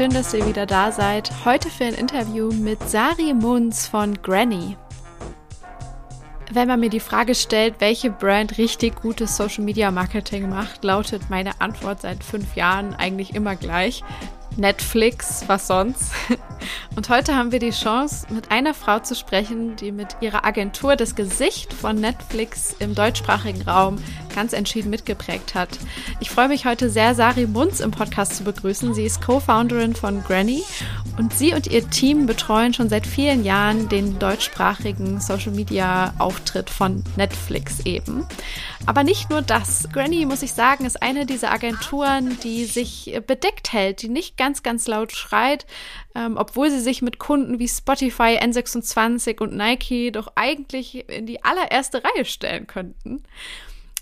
schön, dass ihr wieder da seid. Heute für ein Interview mit Sari Munz von Granny. Wenn man mir die Frage stellt, welche Brand richtig gutes Social Media Marketing macht, lautet meine Antwort seit fünf Jahren eigentlich immer gleich. Netflix, was sonst? Und heute haben wir die Chance, mit einer Frau zu sprechen, die mit ihrer Agentur das Gesicht von Netflix im deutschsprachigen Raum ganz entschieden mitgeprägt hat. Ich freue mich heute sehr, Sari Munz im Podcast zu begrüßen. Sie ist Co-Founderin von Granny und sie und ihr Team betreuen schon seit vielen Jahren den deutschsprachigen Social-Media-Auftritt von Netflix eben. Aber nicht nur das. Granny, muss ich sagen, ist eine dieser Agenturen, die sich bedeckt hält, die nicht ganz, ganz laut schreit, ähm, obwohl sie sich mit Kunden wie Spotify, N26 und Nike doch eigentlich in die allererste Reihe stellen könnten.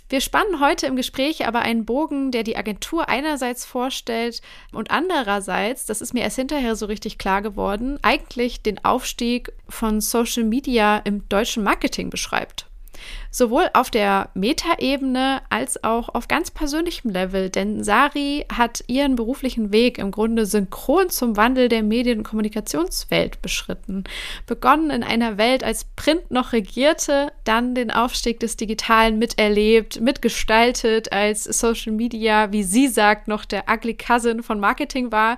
Wir spannen heute im Gespräch aber einen Bogen, der die Agentur einerseits vorstellt und andererseits, das ist mir erst hinterher so richtig klar geworden, eigentlich den Aufstieg von Social Media im deutschen Marketing beschreibt. Sowohl auf der Metaebene als auch auf ganz persönlichem Level, denn Sari hat ihren beruflichen Weg im Grunde synchron zum Wandel der Medien- und Kommunikationswelt beschritten. Begonnen in einer Welt, als Print noch regierte, dann den Aufstieg des Digitalen miterlebt, mitgestaltet, als Social Media, wie sie sagt, noch der Ugly Cousin von Marketing war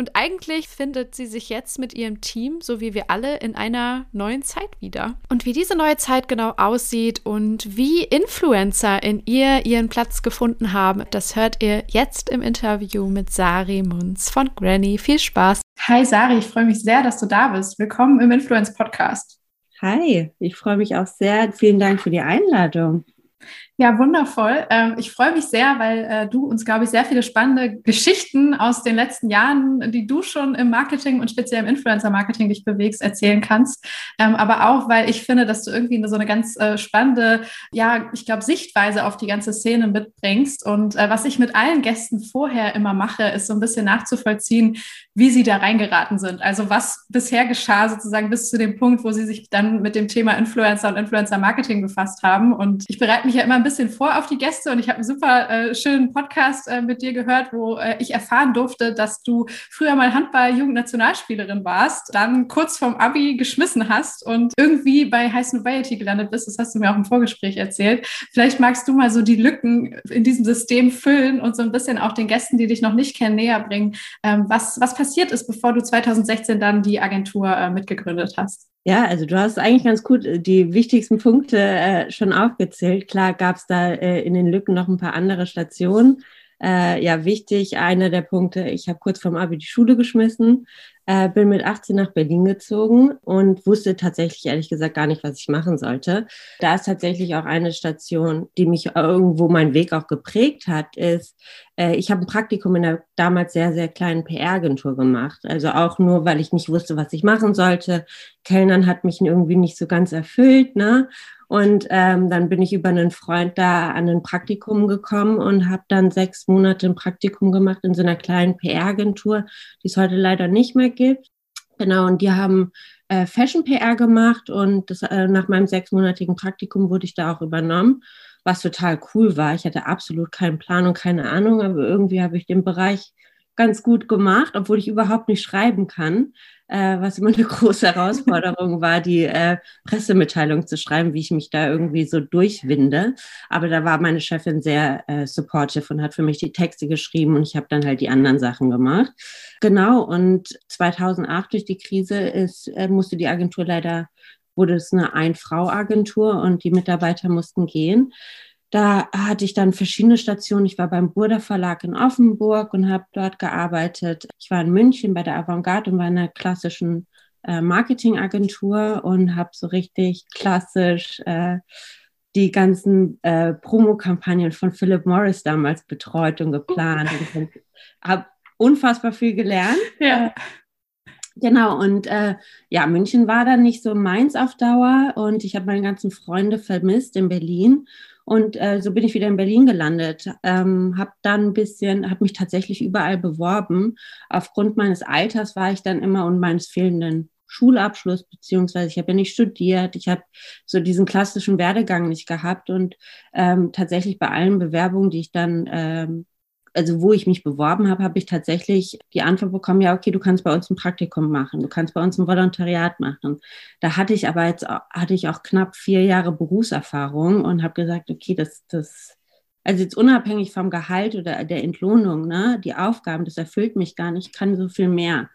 und eigentlich findet sie sich jetzt mit ihrem Team, so wie wir alle, in einer neuen Zeit wieder. Und wie diese neue Zeit genau aussieht und wie Influencer in ihr ihren Platz gefunden haben, das hört ihr jetzt im Interview mit Sari Munz von Granny. Viel Spaß. Hi Sari, ich freue mich sehr, dass du da bist. Willkommen im Influence Podcast. Hi, ich freue mich auch sehr. Vielen Dank für die Einladung. Ja, wundervoll. Ähm, ich freue mich sehr, weil äh, du uns, glaube ich, sehr viele spannende Geschichten aus den letzten Jahren, die du schon im Marketing und speziell im Influencer-Marketing dich bewegst, erzählen kannst. Ähm, aber auch, weil ich finde, dass du irgendwie so eine ganz äh, spannende, ja, ich glaube, Sichtweise auf die ganze Szene mitbringst. Und äh, was ich mit allen Gästen vorher immer mache, ist so ein bisschen nachzuvollziehen, wie sie da reingeraten sind. Also was bisher geschah sozusagen bis zu dem Punkt, wo sie sich dann mit dem Thema Influencer und Influencer-Marketing befasst haben. Und ich bereite mich ja immer ein bisschen bisschen vor auf die Gäste und ich habe einen super äh, schönen Podcast äh, mit dir gehört, wo äh, ich erfahren durfte, dass du früher mal Handball-Jugendnationalspielerin warst, dann kurz vorm Abi geschmissen hast und irgendwie bei High Nobility gelandet bist. Das hast du mir auch im Vorgespräch erzählt. Vielleicht magst du mal so die Lücken in diesem System füllen und so ein bisschen auch den Gästen, die dich noch nicht kennen, näher bringen, ähm, was, was passiert ist, bevor du 2016 dann die Agentur äh, mitgegründet hast. Ja, also du hast eigentlich ganz gut äh, die wichtigsten Punkte äh, schon aufgezählt. Klar gab es da äh, in den Lücken noch ein paar andere Stationen. Äh, ja, wichtig, einer der Punkte, ich habe kurz vorm Abi die Schule geschmissen, äh, bin mit 18 nach Berlin gezogen und wusste tatsächlich ehrlich gesagt gar nicht, was ich machen sollte. Da ist tatsächlich auch eine Station, die mich irgendwo meinen Weg auch geprägt hat, ist, äh, ich habe ein Praktikum in einer damals sehr, sehr kleinen PR-Agentur gemacht. Also auch nur, weil ich nicht wusste, was ich machen sollte. Kellnern hat mich irgendwie nicht so ganz erfüllt, ne? Und ähm, dann bin ich über einen Freund da an ein Praktikum gekommen und habe dann sechs Monate ein Praktikum gemacht in so einer kleinen PR-Agentur, die es heute leider nicht mehr gibt. Genau, und die haben äh, Fashion-PR gemacht und das, äh, nach meinem sechsmonatigen Praktikum wurde ich da auch übernommen, was total cool war. Ich hatte absolut keinen Plan und keine Ahnung, aber irgendwie habe ich den Bereich ganz gut gemacht, obwohl ich überhaupt nicht schreiben kann äh, was immer eine große Herausforderung war, die äh, Pressemitteilung zu schreiben, wie ich mich da irgendwie so durchwinde. Aber da war meine Chefin sehr äh, supportive und hat für mich die Texte geschrieben und ich habe dann halt die anderen Sachen gemacht. Genau, und 2008 durch die Krise ist, äh, musste die Agentur leider, wurde es eine Ein-Frau-Agentur und die Mitarbeiter mussten gehen. Da hatte ich dann verschiedene Stationen. Ich war beim Burda Verlag in Offenburg und habe dort gearbeitet. Ich war in München bei der Avantgarde und war in einer klassischen äh, Marketingagentur und habe so richtig klassisch äh, die ganzen äh, Promokampagnen von Philip Morris damals betreut und geplant und habe unfassbar viel gelernt. Ja. Genau, und äh, ja, München war dann nicht so meins auf Dauer und ich habe meine ganzen Freunde vermisst in Berlin und äh, so bin ich wieder in Berlin gelandet. Ähm, habe dann ein bisschen, habe mich tatsächlich überall beworben. Aufgrund meines Alters war ich dann immer und meines fehlenden Schulabschluss, beziehungsweise ich habe ja nicht studiert, ich habe so diesen klassischen Werdegang nicht gehabt und ähm, tatsächlich bei allen Bewerbungen, die ich dann ähm, also wo ich mich beworben habe, habe ich tatsächlich die Antwort bekommen, ja, okay, du kannst bei uns ein Praktikum machen, du kannst bei uns ein Volontariat machen. Da hatte ich aber jetzt hatte ich auch knapp vier Jahre Berufserfahrung und habe gesagt, okay, das, das, also jetzt unabhängig vom Gehalt oder der Entlohnung, ne, die Aufgaben, das erfüllt mich gar nicht, ich kann so viel mehr.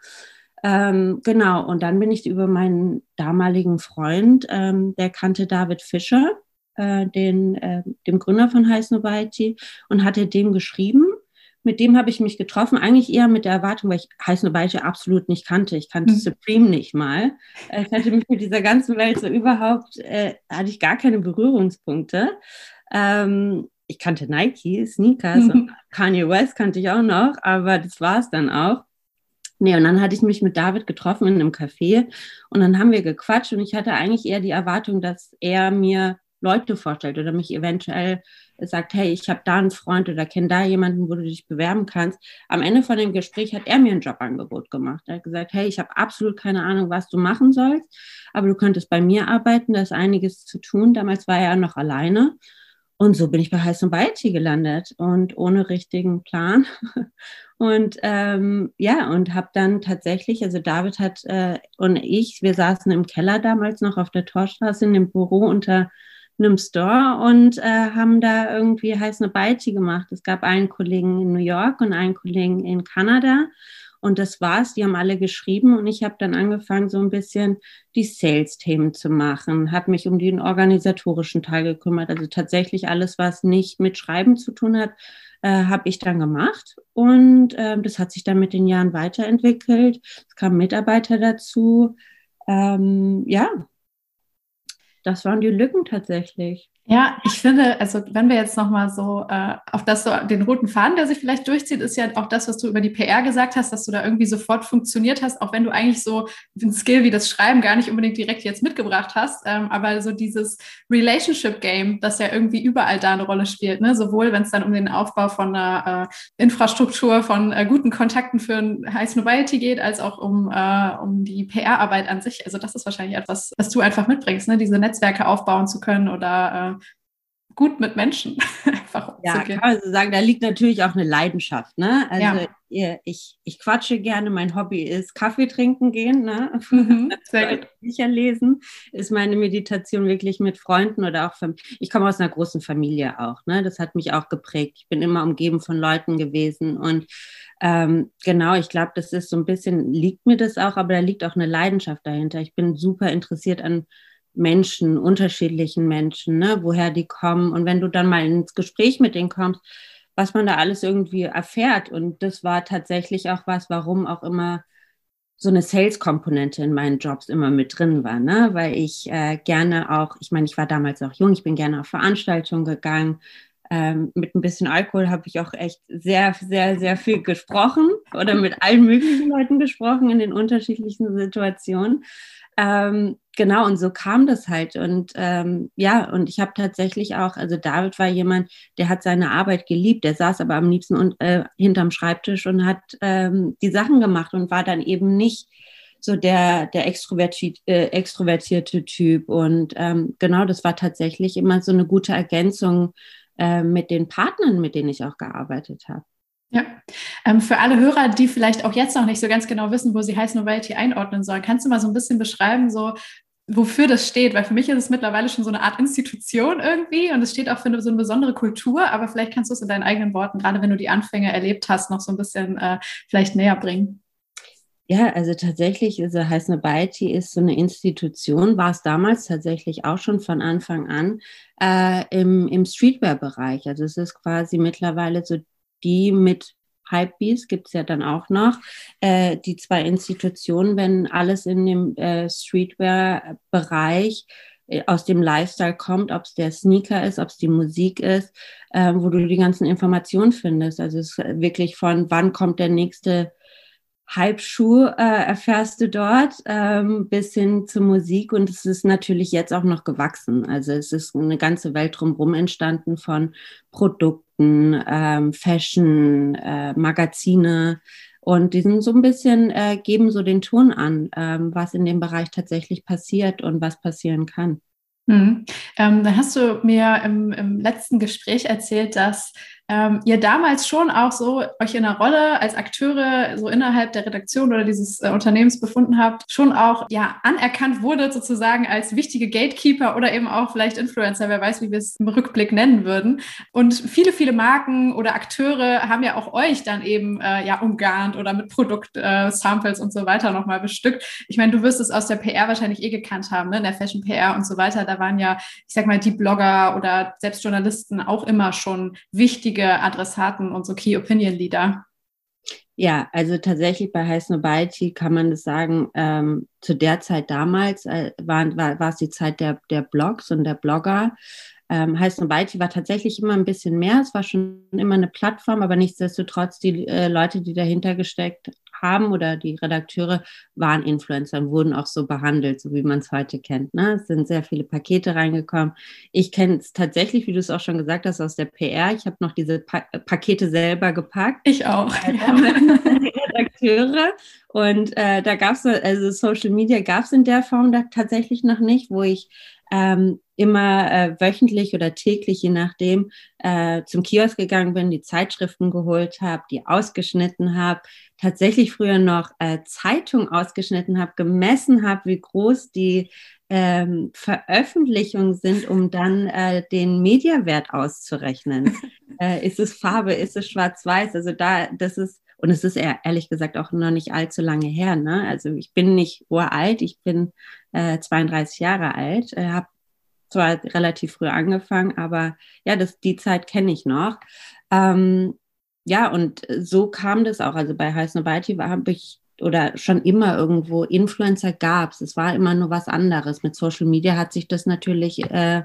Ähm, genau, und dann bin ich über meinen damaligen Freund, ähm, der kannte David Fischer, äh, den, äh, dem Gründer von High Snobiety, und hatte dem geschrieben mit dem habe ich mich getroffen, eigentlich eher mit der Erwartung, weil ich Heiß Beiche absolut nicht kannte. Ich kannte mhm. Supreme nicht mal. Äh, ich hatte mich mit dieser ganzen Welt so überhaupt, äh, hatte ich gar keine Berührungspunkte. Ähm, ich kannte Nike, Sneakers mhm. und Kanye West kannte ich auch noch, aber das war es dann auch. Nee, und dann hatte ich mich mit David getroffen in einem Café und dann haben wir gequatscht und ich hatte eigentlich eher die Erwartung, dass er mir Leute vorstellt oder mich eventuell sagt, hey, ich habe da einen Freund oder kenne da jemanden, wo du dich bewerben kannst. Am Ende von dem Gespräch hat er mir ein Jobangebot gemacht. Er hat gesagt, hey, ich habe absolut keine Ahnung, was du machen sollst, aber du könntest bei mir arbeiten, da ist einiges zu tun. Damals war er noch alleine. Und so bin ich bei Heiß und Beiti gelandet und ohne richtigen Plan. Und ähm, ja, und habe dann tatsächlich, also David hat äh, und ich, wir saßen im Keller damals noch auf der Torstraße in dem Büro unter einem Store und äh, haben da irgendwie heiß eine Beiti gemacht. Es gab einen Kollegen in New York und einen Kollegen in Kanada. Und das war's. Die haben alle geschrieben und ich habe dann angefangen, so ein bisschen die Sales-Themen zu machen, habe mich um den organisatorischen Teil gekümmert. Also tatsächlich alles, was nicht mit Schreiben zu tun hat, äh, habe ich dann gemacht. Und äh, das hat sich dann mit den Jahren weiterentwickelt. Es kamen Mitarbeiter dazu. Ähm, ja, das waren die Lücken tatsächlich. Ja, ich finde, also wenn wir jetzt nochmal so äh, auf das so den roten Faden, der sich vielleicht durchzieht, ist ja auch das, was du über die PR gesagt hast, dass du da irgendwie sofort funktioniert hast, auch wenn du eigentlich so ein Skill wie das Schreiben gar nicht unbedingt direkt jetzt mitgebracht hast, ähm, aber so dieses Relationship Game, das ja irgendwie überall da eine Rolle spielt, ne? sowohl wenn es dann um den Aufbau von einer äh, Infrastruktur, von äh, guten Kontakten für ein High Snobiety geht, als auch um, äh, um die PR-Arbeit an sich. Also das ist wahrscheinlich etwas, was du einfach mitbringst, ne? diese Netzwerke aufbauen zu können oder äh, gut mit Menschen einfach Ja, kann man so sagen, da liegt natürlich auch eine Leidenschaft. Ne? Also ja. ich, ich quatsche gerne, mein Hobby ist Kaffee trinken gehen, ne? Mhm, sehr gut. Bücher lesen, ist meine Meditation wirklich mit Freunden oder auch, ich komme aus einer großen Familie auch, ne? das hat mich auch geprägt. Ich bin immer umgeben von Leuten gewesen und ähm, genau, ich glaube, das ist so ein bisschen, liegt mir das auch, aber da liegt auch eine Leidenschaft dahinter. Ich bin super interessiert an Menschen, unterschiedlichen Menschen, ne, woher die kommen. Und wenn du dann mal ins Gespräch mit denen kommst, was man da alles irgendwie erfährt. Und das war tatsächlich auch was, warum auch immer so eine Sales-Komponente in meinen Jobs immer mit drin war, ne? weil ich äh, gerne auch, ich meine, ich war damals auch jung, ich bin gerne auf Veranstaltungen gegangen. Ähm, mit ein bisschen Alkohol habe ich auch echt sehr, sehr, sehr viel gesprochen oder mit allen möglichen Leuten gesprochen in den unterschiedlichen Situationen. Ähm, genau, und so kam das halt. Und ähm, ja, und ich habe tatsächlich auch, also David war jemand, der hat seine Arbeit geliebt, der saß aber am liebsten und, äh, hinterm Schreibtisch und hat ähm, die Sachen gemacht und war dann eben nicht so der, der extrovertierte, äh, extrovertierte Typ. Und ähm, genau, das war tatsächlich immer so eine gute Ergänzung äh, mit den Partnern, mit denen ich auch gearbeitet habe. Ja, ähm, für alle Hörer, die vielleicht auch jetzt noch nicht so ganz genau wissen, wo sie Heiß Novelty einordnen sollen, kannst du mal so ein bisschen beschreiben, so wofür das steht? Weil für mich ist es mittlerweile schon so eine Art Institution irgendwie und es steht auch für eine, so eine besondere Kultur, aber vielleicht kannst du es in deinen eigenen Worten, gerade wenn du die Anfänge erlebt hast, noch so ein bisschen äh, vielleicht näher bringen. Ja, also tatsächlich ist also Baiti ist so eine Institution, war es damals tatsächlich auch schon von Anfang an äh, im, im Streetwear-Bereich. Also es ist quasi mittlerweile so die mit Hypebeast gibt es ja dann auch noch, äh, die zwei Institutionen, wenn alles in dem äh, Streetwear-Bereich äh, aus dem Lifestyle kommt, ob es der Sneaker ist, ob es die Musik ist, äh, wo du die ganzen Informationen findest. Also es ist wirklich von wann kommt der nächste Halbschuh äh, erfährst du dort ähm, bis hin zur Musik und es ist natürlich jetzt auch noch gewachsen. Also es ist eine ganze Welt drumherum entstanden von Produkten, ähm, Fashion, äh, Magazine und die sind so ein bisschen, äh, geben so den Ton an, ähm, was in dem Bereich tatsächlich passiert und was passieren kann. Mhm. Ähm, dann hast du mir im, im, letzten Gespräch erzählt, dass ähm, ihr damals schon auch so euch in einer Rolle als Akteure so innerhalb der Redaktion oder dieses äh, Unternehmens befunden habt, schon auch ja anerkannt wurde sozusagen als wichtige Gatekeeper oder eben auch vielleicht Influencer, wer weiß, wie wir es im Rückblick nennen würden. Und viele, viele Marken oder Akteure haben ja auch euch dann eben äh, ja umgarnt oder mit Produktsamples äh, und so weiter nochmal bestückt. Ich meine, du wirst es aus der PR wahrscheinlich eh gekannt haben, ne? in der Fashion PR und so weiter. Da waren ja, ich sag mal, die Blogger oder selbst Journalisten auch immer schon wichtige Adressaten und so Key Opinion Leader. Ja, also tatsächlich bei Heiß Nobody kann man das sagen, ähm, zu der Zeit damals äh, war, war, war es die Zeit der, der Blogs und der Blogger. Ähm, heißt Nobody war tatsächlich immer ein bisschen mehr. Es war schon immer eine Plattform, aber nichtsdestotrotz die äh, Leute, die dahinter gesteckt haben oder die Redakteure waren Influencer und wurden auch so behandelt, so wie man es heute kennt. Ne? Es sind sehr viele Pakete reingekommen. Ich kenne es tatsächlich, wie du es auch schon gesagt hast, aus der PR. Ich habe noch diese pa Pakete selber gepackt. Ich auch. die Redakteure. Und äh, da gab es, also Social Media gab es in der Form da tatsächlich noch nicht, wo ich ähm, immer äh, wöchentlich oder täglich, je nachdem, äh, zum Kiosk gegangen bin, die Zeitschriften geholt habe, die ausgeschnitten habe, tatsächlich früher noch äh, Zeitung ausgeschnitten habe, gemessen habe, wie groß die ähm, Veröffentlichungen sind, um dann äh, den Mediawert auszurechnen. äh, ist es Farbe, ist es schwarz-weiß? Also da, das ist, und es ist ehrlich gesagt auch noch nicht allzu lange her. Ne? Also ich bin nicht uralt, ich bin äh, 32 Jahre alt, äh, habe zwar relativ früh angefangen, aber ja, das, die Zeit kenne ich noch. Ähm, ja, und so kam das auch. Also bei Heiß Nobody habe ich oder schon immer irgendwo Influencer gab es. Es war immer nur was anderes. Mit Social Media hat sich das natürlich äh,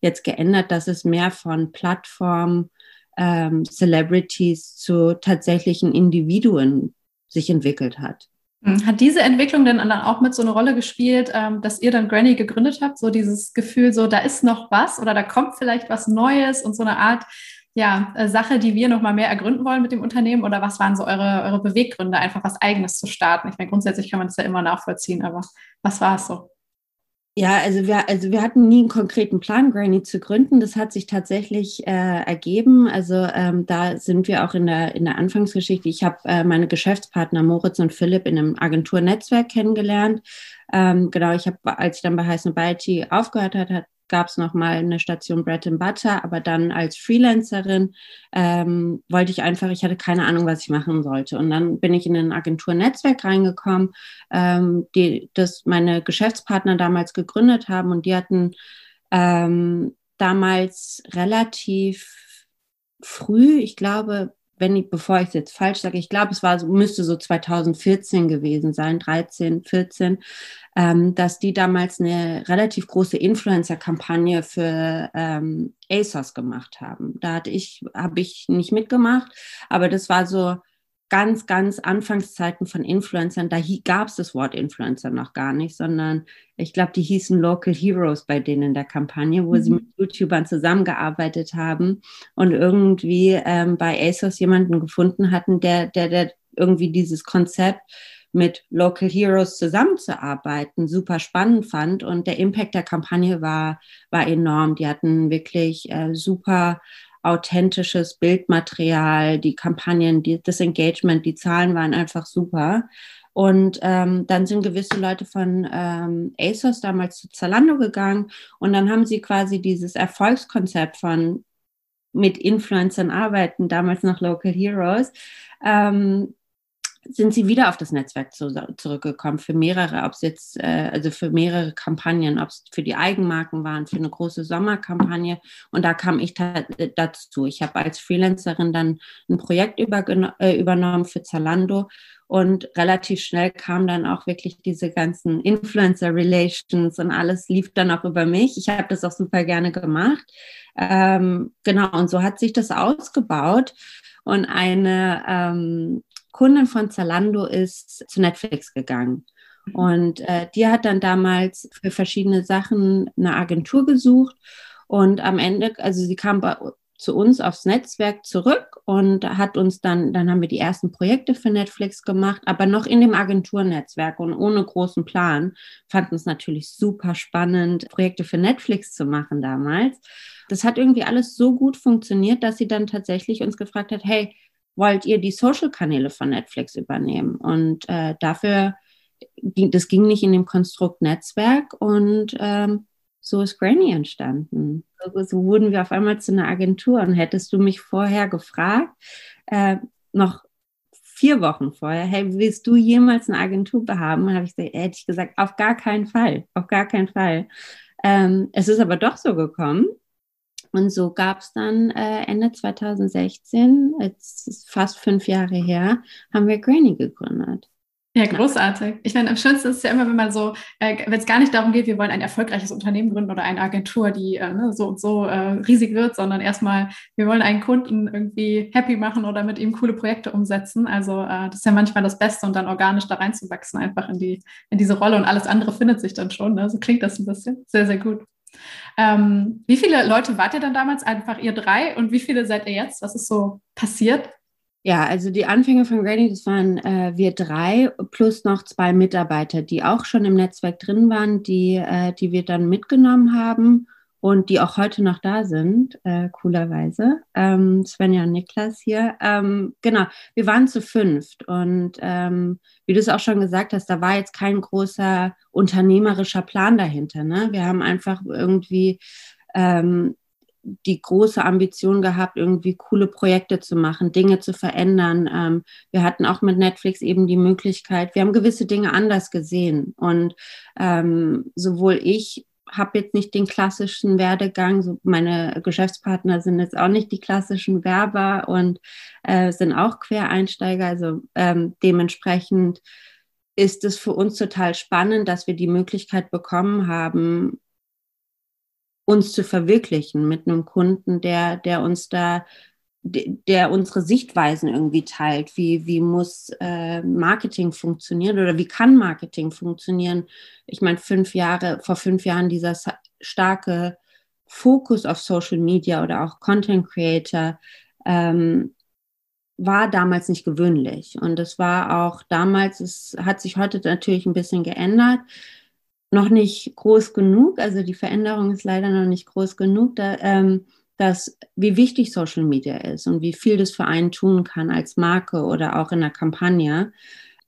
jetzt geändert, dass es mehr von Plattformen, ähm, Celebrities zu tatsächlichen Individuen sich entwickelt hat. Hm, hat diese Entwicklung denn dann auch mit so eine Rolle gespielt, ähm, dass ihr dann Granny gegründet habt? So dieses Gefühl, so da ist noch was oder da kommt vielleicht was Neues und so eine Art ja, äh, Sache, die wir noch mal mehr ergründen wollen mit dem Unternehmen? Oder was waren so eure, eure Beweggründe, einfach was Eigenes zu starten? Ich meine, grundsätzlich kann man das ja immer nachvollziehen, aber was war es so? Ja, also wir, also wir hatten nie einen konkreten Plan, Granny zu gründen. Das hat sich tatsächlich äh, ergeben. Also ähm, da sind wir auch in der, in der Anfangsgeschichte. Ich habe äh, meine Geschäftspartner Moritz und Philipp in einem Agenturnetzwerk kennengelernt. Ähm, genau, ich habe, als ich dann bei Heiß Nobiety aufgehört hat, hat gab es noch mal eine Station Bread and Butter, aber dann als Freelancerin ähm, wollte ich einfach, ich hatte keine Ahnung, was ich machen sollte. Und dann bin ich in ein Agenturnetzwerk reingekommen, ähm, die das meine Geschäftspartner damals gegründet haben und die hatten ähm, damals relativ früh, ich glaube, wenn ich, bevor ich es jetzt falsch sage, ich glaube, es war, müsste so 2014 gewesen sein, 13, 14, ähm, dass die damals eine relativ große Influencer-Kampagne für ähm, ASOS gemacht haben. Da hatte ich, habe ich nicht mitgemacht, aber das war so ganz, ganz Anfangszeiten von Influencern, da gab es das Wort Influencer noch gar nicht, sondern ich glaube, die hießen Local Heroes bei denen in der Kampagne, wo mhm. sie mit YouTubern zusammengearbeitet haben und irgendwie ähm, bei ASOS jemanden gefunden hatten, der, der, der irgendwie dieses Konzept mit Local Heroes zusammenzuarbeiten, super spannend fand. Und der Impact der Kampagne war, war enorm. Die hatten wirklich äh, super authentisches Bildmaterial, die Kampagnen, die, das Engagement, die Zahlen waren einfach super. Und ähm, dann sind gewisse Leute von ähm, ASOS damals zu Zalando gegangen und dann haben sie quasi dieses Erfolgskonzept von mit Influencern arbeiten, damals noch Local Heroes, ähm, sind sie wieder auf das Netzwerk zu, zurückgekommen für mehrere, ob es jetzt, äh, also für mehrere Kampagnen, ob es für die Eigenmarken waren, für eine große Sommerkampagne. Und da kam ich dazu. Ich habe als Freelancerin dann ein Projekt äh, übernommen für Zalando und relativ schnell kam dann auch wirklich diese ganzen Influencer-Relations und alles lief dann auch über mich. Ich habe das auch super gerne gemacht. Ähm, genau, und so hat sich das ausgebaut. Und eine ähm, Kundin von Zalando ist zu Netflix gegangen. Mhm. Und äh, die hat dann damals für verschiedene Sachen eine Agentur gesucht. Und am Ende, also sie kam bei, zu uns aufs Netzwerk zurück und hat uns dann, dann haben wir die ersten Projekte für Netflix gemacht, aber noch in dem Agenturnetzwerk und ohne großen Plan. Fanden es natürlich super spannend, Projekte für Netflix zu machen damals. Das hat irgendwie alles so gut funktioniert, dass sie dann tatsächlich uns gefragt hat, hey, wollt ihr die Social-Kanäle von Netflix übernehmen? Und äh, dafür, das ging nicht in dem Konstrukt Netzwerk und ähm, so ist Granny entstanden. So, so, wurden wir auf einmal zu einer Agentur. Und hättest du mich vorher gefragt, äh, noch vier Wochen vorher, hey, willst du jemals eine Agentur behaben? Und habe ich hätte ich gesagt, auf gar keinen Fall, auf gar keinen Fall. Ähm, es ist aber doch so gekommen. Und so gab es dann äh, Ende 2016, jetzt ist fast fünf Jahre her, haben wir Granny gegründet. Ja, großartig. Ich meine, am schönsten ist es ja immer, wenn man so, äh, wenn es gar nicht darum geht, wir wollen ein erfolgreiches Unternehmen gründen oder eine Agentur, die äh, ne, so und so äh, riesig wird, sondern erstmal, wir wollen einen Kunden irgendwie happy machen oder mit ihm coole Projekte umsetzen. Also äh, das ist ja manchmal das Beste und dann organisch da reinzuwachsen, einfach in die, in diese Rolle und alles andere findet sich dann schon. Ne? So klingt das ein bisschen. Sehr, sehr gut. Ähm, wie viele Leute wart ihr dann damals? Einfach ihr drei und wie viele seid ihr jetzt? Was ist so passiert? Ja, also die Anfänge von Granny, das waren äh, wir drei plus noch zwei Mitarbeiter, die auch schon im Netzwerk drin waren, die, äh, die wir dann mitgenommen haben und die auch heute noch da sind, äh, coolerweise. Ähm, Svenja und Niklas hier. Ähm, genau, wir waren zu fünft und ähm, wie du es auch schon gesagt hast, da war jetzt kein großer unternehmerischer Plan dahinter. Ne? Wir haben einfach irgendwie ähm, die große Ambition gehabt, irgendwie coole Projekte zu machen, Dinge zu verändern. Ähm, wir hatten auch mit Netflix eben die Möglichkeit, wir haben gewisse Dinge anders gesehen. Und ähm, sowohl ich habe jetzt nicht den klassischen Werdegang, so meine Geschäftspartner sind jetzt auch nicht die klassischen Werber und äh, sind auch Quereinsteiger. Also ähm, dementsprechend ist es für uns total spannend, dass wir die Möglichkeit bekommen haben, uns zu verwirklichen mit einem Kunden, der, der uns da, der unsere Sichtweisen irgendwie teilt. Wie, wie muss äh, Marketing funktionieren oder wie kann Marketing funktionieren? Ich meine, fünf Jahre, vor fünf Jahren dieser starke Fokus auf Social Media oder auch Content Creator ähm, war damals nicht gewöhnlich. Und es war auch damals, es hat sich heute natürlich ein bisschen geändert noch nicht groß genug, also die Veränderung ist leider noch nicht groß genug, da, ähm, dass, wie wichtig Social Media ist und wie viel das für einen tun kann als Marke oder auch in der Kampagne.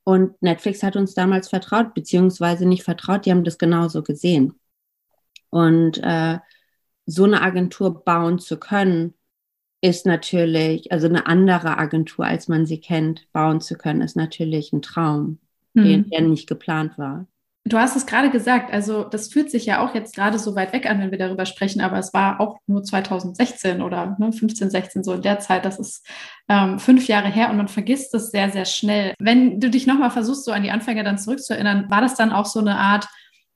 Und Netflix hat uns damals vertraut, beziehungsweise nicht vertraut, die haben das genauso gesehen. Und äh, so eine Agentur bauen zu können, ist natürlich, also eine andere Agentur, als man sie kennt, bauen zu können, ist natürlich ein Traum, mhm. den, der nicht geplant war. Du hast es gerade gesagt, also das fühlt sich ja auch jetzt gerade so weit weg an, wenn wir darüber sprechen, aber es war auch nur 2016 oder ne, 15, 16 so in der Zeit. Das ist ähm, fünf Jahre her und man vergisst es sehr, sehr schnell. Wenn du dich nochmal versuchst, so an die Anfänger dann zurückzuerinnern, war das dann auch so eine Art,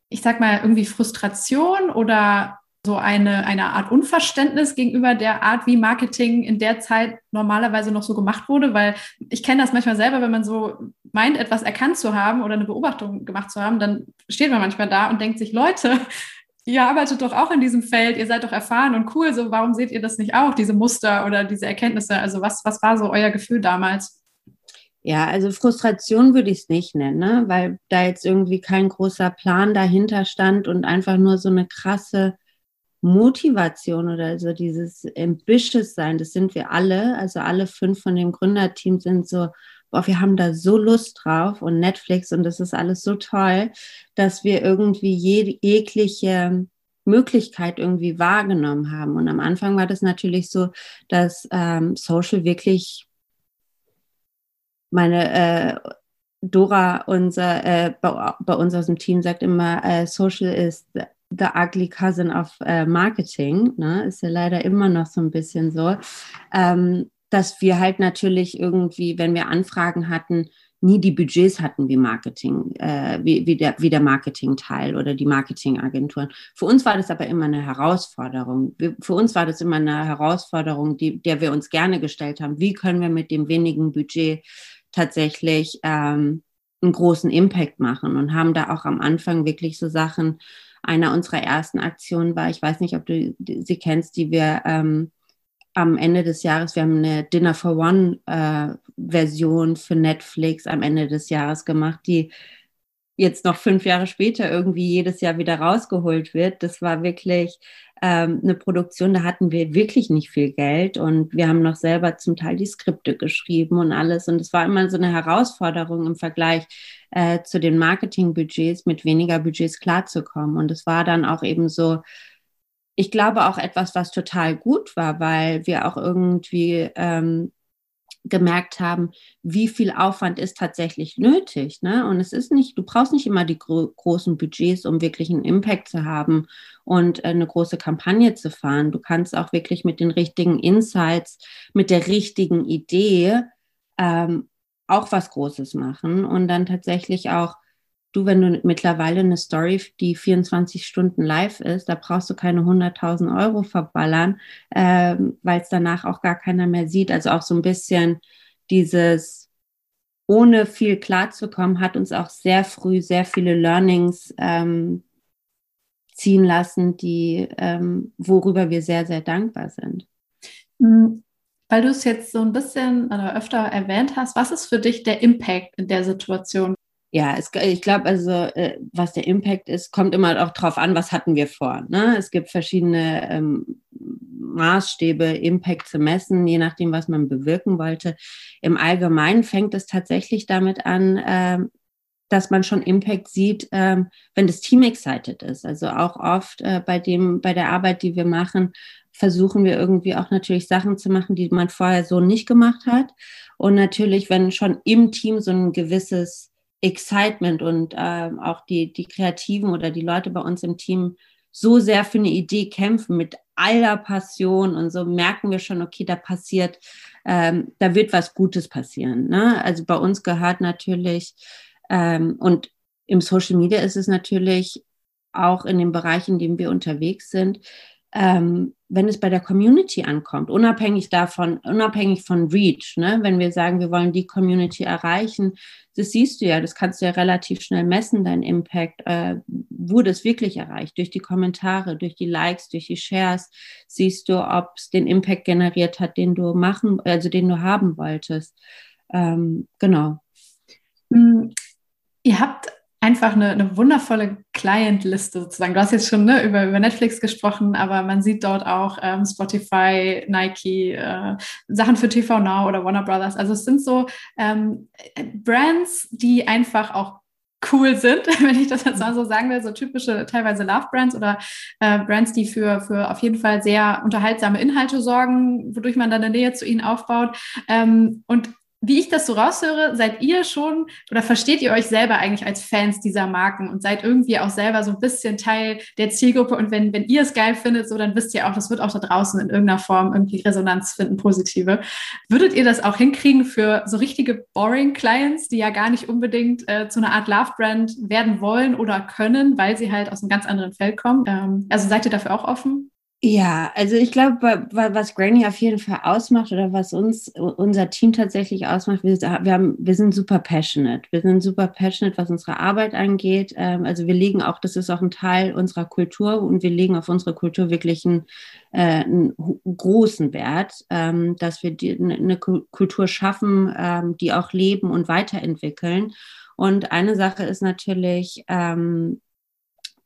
ich sag mal, irgendwie Frustration oder so eine, eine Art Unverständnis gegenüber der Art, wie Marketing in der Zeit normalerweise noch so gemacht wurde, weil ich kenne das manchmal selber, wenn man so meint, etwas erkannt zu haben oder eine Beobachtung gemacht zu haben, dann steht man manchmal da und denkt sich, Leute, ihr arbeitet doch auch in diesem Feld, ihr seid doch erfahren und cool, so warum seht ihr das nicht auch, diese Muster oder diese Erkenntnisse? Also was, was war so euer Gefühl damals? Ja, also Frustration würde ich es nicht nennen, ne? weil da jetzt irgendwie kein großer Plan dahinter stand und einfach nur so eine krasse Motivation oder so dieses ambitious sein, das sind wir alle, also alle fünf von dem Gründerteam sind so, boah, wir haben da so Lust drauf und Netflix und das ist alles so toll, dass wir irgendwie je, jegliche Möglichkeit irgendwie wahrgenommen haben. Und am Anfang war das natürlich so, dass ähm, Social wirklich meine äh, Dora, unser, äh, bei, bei, uns aus dem Team sagt immer, äh, Social ist the ugly cousin of äh, Marketing, ne? ist ja leider immer noch so ein bisschen so, ähm, dass wir halt natürlich irgendwie, wenn wir Anfragen hatten, nie die Budgets hatten wie Marketing, äh, wie, wie, der, wie der Marketing-Teil oder die Marketingagenturen. Für uns war das aber immer eine Herausforderung. Für uns war das immer eine Herausforderung, die, der wir uns gerne gestellt haben. Wie können wir mit dem wenigen Budget tatsächlich ähm, einen großen Impact machen und haben da auch am Anfang wirklich so Sachen einer unserer ersten Aktionen war, ich weiß nicht, ob du sie kennst, die wir ähm, am Ende des Jahres, wir haben eine Dinner for One äh, Version für Netflix am Ende des Jahres gemacht, die jetzt noch fünf Jahre später irgendwie jedes Jahr wieder rausgeholt wird. Das war wirklich ähm, eine Produktion, da hatten wir wirklich nicht viel Geld und wir haben noch selber zum Teil die Skripte geschrieben und alles. Und es war immer so eine Herausforderung im Vergleich äh, zu den Marketingbudgets, mit weniger Budgets klarzukommen. Und es war dann auch eben so, ich glaube auch etwas, was total gut war, weil wir auch irgendwie ähm, gemerkt haben, wie viel Aufwand ist tatsächlich nötig. Ne? Und es ist nicht, du brauchst nicht immer die gro großen Budgets, um wirklich einen Impact zu haben und äh, eine große Kampagne zu fahren. Du kannst auch wirklich mit den richtigen Insights, mit der richtigen Idee ähm, auch was Großes machen und dann tatsächlich auch du, wenn du mittlerweile eine Story, die 24 Stunden live ist, da brauchst du keine 100.000 Euro verballern, äh, weil es danach auch gar keiner mehr sieht. Also auch so ein bisschen dieses, ohne viel klarzukommen, hat uns auch sehr früh sehr viele Learnings ähm, ziehen lassen, die, ähm, worüber wir sehr, sehr dankbar sind. Hm, weil du es jetzt so ein bisschen oder öfter erwähnt hast, was ist für dich der Impact in der Situation? Ja, es, ich glaube, also äh, was der Impact ist, kommt immer auch drauf an, was hatten wir vor. Ne? Es gibt verschiedene ähm, Maßstäbe, Impact zu messen, je nachdem, was man bewirken wollte. Im Allgemeinen fängt es tatsächlich damit an, ähm, dass man schon Impact sieht, ähm, wenn das Team excited ist. Also auch oft äh, bei dem, bei der Arbeit, die wir machen, versuchen wir irgendwie auch natürlich Sachen zu machen, die man vorher so nicht gemacht hat. Und natürlich, wenn schon im Team so ein gewisses Excitement und äh, auch die, die Kreativen oder die Leute bei uns im Team so sehr für eine Idee kämpfen mit aller Passion und so merken wir schon, okay, da passiert, ähm, da wird was Gutes passieren. Ne? Also bei uns gehört natürlich ähm, und im Social Media ist es natürlich auch in den Bereichen, in denen wir unterwegs sind, ähm, wenn es bei der Community ankommt, unabhängig davon, unabhängig von Reach, ne? wenn wir sagen, wir wollen die Community erreichen, das siehst du ja, das kannst du ja relativ schnell messen, dein Impact, äh, wurde es wirklich erreicht, durch die Kommentare, durch die Likes, durch die Shares, siehst du, ob es den Impact generiert hat, den du machen, also den du haben wolltest. Ähm, genau. Hm, ihr habt einfach eine, eine wundervolle Client-Liste sozusagen. Du hast jetzt schon ne, über, über Netflix gesprochen, aber man sieht dort auch ähm, Spotify, Nike, äh, Sachen für TV Now oder Warner Brothers. Also es sind so ähm, Brands, die einfach auch cool sind, wenn ich das jetzt mal so sagen will, so typische teilweise Love-Brands oder äh, Brands, die für, für auf jeden Fall sehr unterhaltsame Inhalte sorgen, wodurch man dann eine Nähe zu ihnen aufbaut. Ähm, und wie ich das so raushöre, seid ihr schon oder versteht ihr euch selber eigentlich als Fans dieser Marken und seid irgendwie auch selber so ein bisschen Teil der Zielgruppe und wenn, wenn ihr es geil findet, so dann wisst ihr auch, das wird auch da draußen in irgendeiner Form irgendwie Resonanz finden, positive. Würdet ihr das auch hinkriegen für so richtige boring Clients, die ja gar nicht unbedingt äh, zu einer Art Love Brand werden wollen oder können, weil sie halt aus einem ganz anderen Feld kommen? Ähm, also seid ihr dafür auch offen? Ja, also ich glaube, was Granny auf jeden Fall ausmacht oder was uns unser Team tatsächlich ausmacht, wir, wir, haben, wir sind super passionate. Wir sind super passionate, was unsere Arbeit angeht. Ähm, also wir legen auch, das ist auch ein Teil unserer Kultur und wir legen auf unsere Kultur wirklich einen, äh, einen großen Wert, ähm, dass wir eine Kultur schaffen, ähm, die auch leben und weiterentwickeln. Und eine Sache ist natürlich,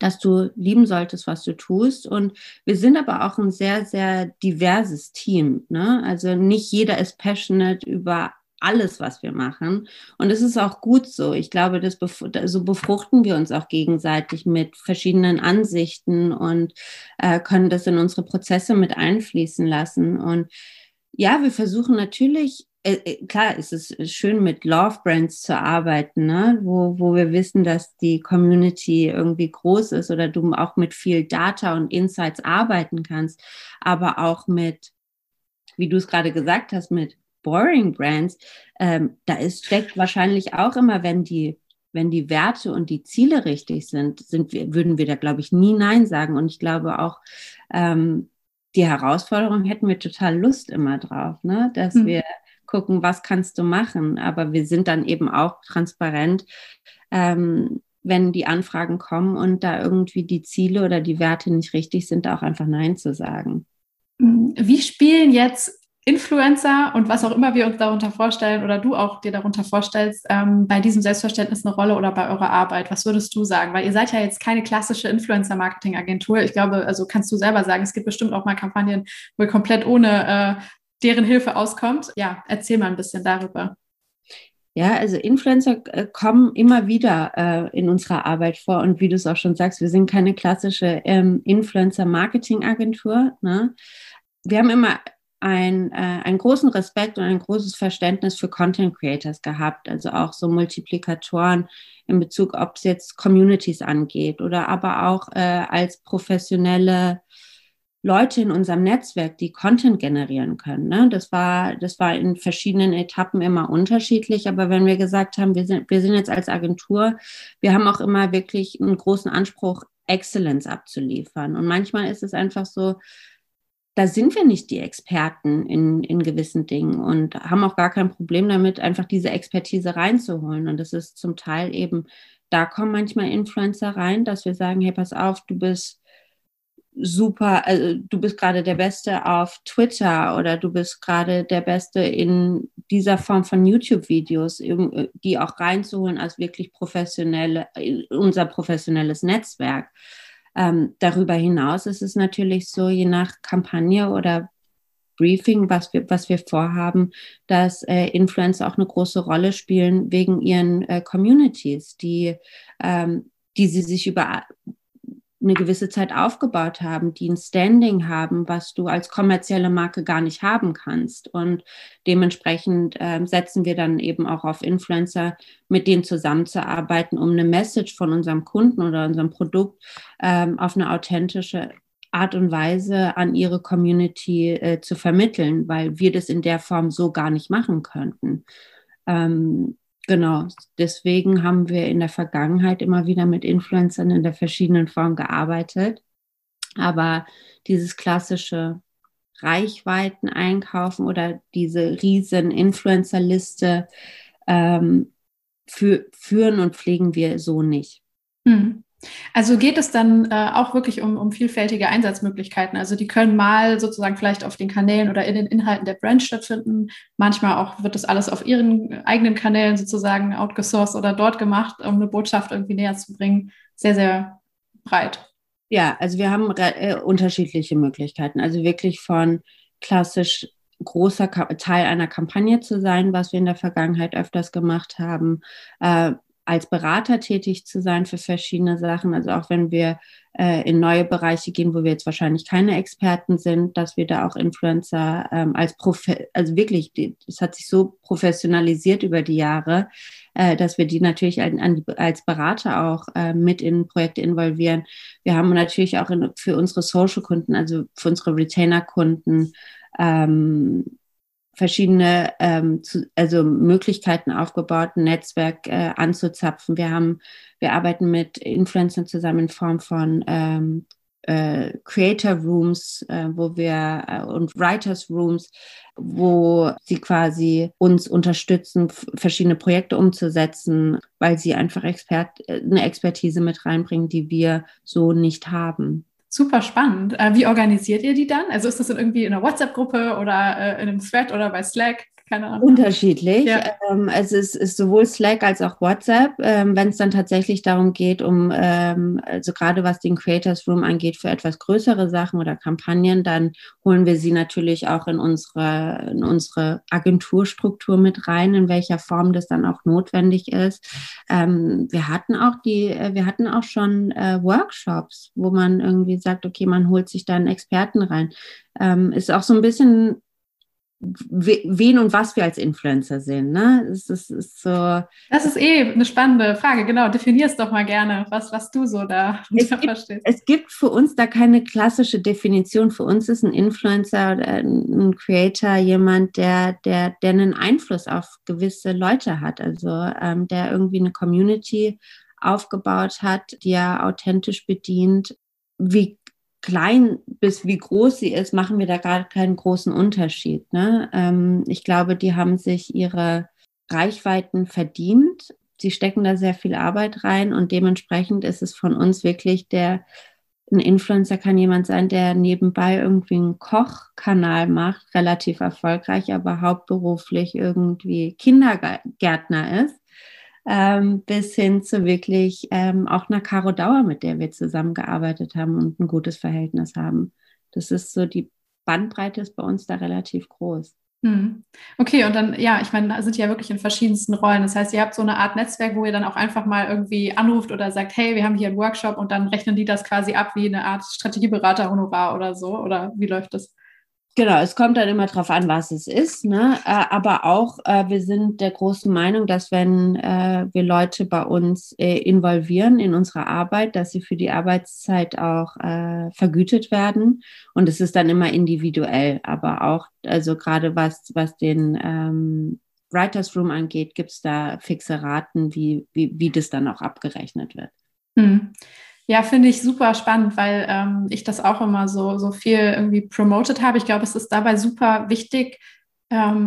dass du lieben solltest, was du tust. Und wir sind aber auch ein sehr, sehr diverses Team. Ne? Also nicht jeder ist passionate über alles, was wir machen. Und es ist auch gut so. Ich glaube, das bef so befruchten wir uns auch gegenseitig mit verschiedenen Ansichten und äh, können das in unsere Prozesse mit einfließen lassen. Und ja, wir versuchen natürlich äh, äh, klar, es ist schön mit Love Brands zu arbeiten, ne? wo, wo wir wissen, dass die Community irgendwie groß ist oder du auch mit viel Data und Insights arbeiten kannst, aber auch mit, wie du es gerade gesagt hast, mit Boring Brands, ähm, da ist, steckt wahrscheinlich auch immer, wenn die wenn die Werte und die Ziele richtig sind, sind wir, würden wir da, glaube ich, nie Nein sagen. Und ich glaube auch, ähm, die Herausforderung hätten wir total Lust immer drauf, ne? dass mhm. wir gucken, was kannst du machen. Aber wir sind dann eben auch transparent, ähm, wenn die Anfragen kommen und da irgendwie die Ziele oder die Werte nicht richtig sind, auch einfach Nein zu sagen. Wie spielen jetzt Influencer und was auch immer wir uns darunter vorstellen oder du auch dir darunter vorstellst, ähm, bei diesem Selbstverständnis eine Rolle oder bei eurer Arbeit? Was würdest du sagen? Weil ihr seid ja jetzt keine klassische Influencer-Marketing-Agentur. Ich glaube, also kannst du selber sagen, es gibt bestimmt auch mal Kampagnen, wo ihr komplett ohne äh, deren Hilfe auskommt. Ja, erzähl mal ein bisschen darüber. Ja, also Influencer äh, kommen immer wieder äh, in unserer Arbeit vor und wie du es auch schon sagst, wir sind keine klassische ähm, Influencer-Marketing-Agentur. Ne? Wir haben immer ein, äh, einen großen Respekt und ein großes Verständnis für Content Creators gehabt, also auch so Multiplikatoren in Bezug, ob es jetzt Communities angeht oder aber auch äh, als professionelle Leute in unserem Netzwerk, die Content generieren können. Ne? Das war, das war in verschiedenen Etappen immer unterschiedlich. Aber wenn wir gesagt haben, wir sind, wir sind jetzt als Agentur, wir haben auch immer wirklich einen großen Anspruch, Excellence abzuliefern. Und manchmal ist es einfach so, da sind wir nicht die Experten in, in gewissen Dingen und haben auch gar kein Problem damit, einfach diese Expertise reinzuholen. Und das ist zum Teil eben, da kommen manchmal Influencer rein, dass wir sagen, hey, pass auf, du bist super, also du bist gerade der Beste auf Twitter oder du bist gerade der Beste in dieser Form von YouTube-Videos, die auch reinzuholen als wirklich professionelle, unser professionelles Netzwerk. Ähm, darüber hinaus ist es natürlich so, je nach Kampagne oder Briefing, was wir, was wir vorhaben, dass äh, Influencer auch eine große Rolle spielen wegen ihren äh, Communities, die, ähm, die sie sich über eine gewisse Zeit aufgebaut haben, die ein Standing haben, was du als kommerzielle Marke gar nicht haben kannst. Und dementsprechend äh, setzen wir dann eben auch auf Influencer, mit denen zusammenzuarbeiten, um eine Message von unserem Kunden oder unserem Produkt ähm, auf eine authentische Art und Weise an ihre Community äh, zu vermitteln, weil wir das in der Form so gar nicht machen könnten. Ähm, Genau, deswegen haben wir in der Vergangenheit immer wieder mit Influencern in der verschiedenen Form gearbeitet. Aber dieses klassische Reichweiten einkaufen oder diese riesen Influencer-Liste ähm, für, führen und pflegen wir so nicht. Hm. Also geht es dann äh, auch wirklich um, um vielfältige Einsatzmöglichkeiten. Also die können mal sozusagen vielleicht auf den Kanälen oder in den Inhalten der Brand stattfinden. Manchmal auch wird das alles auf ihren eigenen Kanälen sozusagen outgesourced oder dort gemacht, um eine Botschaft irgendwie näher zu bringen. Sehr, sehr breit. Ja, also wir haben äh, unterschiedliche Möglichkeiten. Also wirklich von klassisch großer Teil einer Kampagne zu sein, was wir in der Vergangenheit öfters gemacht haben, äh, als Berater tätig zu sein für verschiedene Sachen. Also auch wenn wir äh, in neue Bereiche gehen, wo wir jetzt wahrscheinlich keine Experten sind, dass wir da auch Influencer ähm, als Profe also wirklich, es hat sich so professionalisiert über die Jahre, äh, dass wir die natürlich an, an, als Berater auch äh, mit in Projekte involvieren. Wir haben natürlich auch in, für unsere Social-Kunden, also für unsere Retainer-Kunden, ähm, verschiedene ähm, zu, also Möglichkeiten aufgebaut, ein Netzwerk äh, anzuzapfen. Wir haben, wir arbeiten mit Influencern zusammen in Form von ähm, äh, Creator Rooms, äh, wo wir äh, und Writers Rooms, wo sie quasi uns unterstützen, verschiedene Projekte umzusetzen, weil sie einfach Expert, äh, eine Expertise mit reinbringen, die wir so nicht haben. Super spannend. Äh, wie organisiert ihr die dann? Also ist das in irgendwie in einer WhatsApp-Gruppe oder äh, in einem Thread oder bei Slack? Keine Ahnung. Unterschiedlich. Ja. Ähm, also es ist sowohl Slack als auch WhatsApp. Ähm, Wenn es dann tatsächlich darum geht, um, ähm, also gerade was den Creators Room angeht, für etwas größere Sachen oder Kampagnen, dann holen wir sie natürlich auch in unsere, in unsere Agenturstruktur mit rein, in welcher Form das dann auch notwendig ist. Ähm, wir hatten auch die, äh, wir hatten auch schon äh, Workshops, wo man irgendwie sagt, okay, man holt sich da einen Experten rein. Ähm, ist auch so ein bisschen wen und was wir als Influencer sehen. Ne? Das, ist, ist so das ist eh eine spannende Frage. Genau, definier es doch mal gerne, was, was du so da es gibt, verstehst. Es gibt für uns da keine klassische Definition. Für uns ist ein Influencer oder ein Creator jemand, der, der, der einen Einfluss auf gewisse Leute hat. Also ähm, der irgendwie eine Community aufgebaut hat, die er authentisch bedient. Wie klein bis wie groß sie ist, machen wir da gar keinen großen Unterschied. Ne? Ähm, ich glaube, die haben sich ihre Reichweiten verdient. Sie stecken da sehr viel Arbeit rein und dementsprechend ist es von uns wirklich der ein Influencer kann jemand sein, der nebenbei irgendwie einen Kochkanal macht, relativ erfolgreich, aber hauptberuflich irgendwie Kindergärtner ist, ähm, bis hin zu wirklich ähm, auch einer Caro Dauer, mit der wir zusammengearbeitet haben und ein gutes Verhältnis haben. Das ist so, die Bandbreite ist bei uns da relativ groß. Hm. Okay, und dann, ja, ich meine, da sind ja wirklich in verschiedensten Rollen. Das heißt, ihr habt so eine Art Netzwerk, wo ihr dann auch einfach mal irgendwie anruft oder sagt, hey, wir haben hier einen Workshop und dann rechnen die das quasi ab wie eine Art Strategieberater-Honorar oder so. Oder wie läuft das? Genau, es kommt dann immer darauf an, was es ist. Ne? Äh, aber auch, äh, wir sind der großen Meinung, dass wenn äh, wir Leute bei uns involvieren in unsere Arbeit, dass sie für die Arbeitszeit auch vergütet werden. Und es ist dann immer individuell. Aber auch, also gerade was, was den ähm, Writers Room angeht, gibt es da fixe Raten, wie, wie, wie das dann auch abgerechnet wird. Hm. Ja, finde ich super spannend, weil ähm, ich das auch immer so, so viel irgendwie promoted habe. Ich glaube, es ist dabei super wichtig,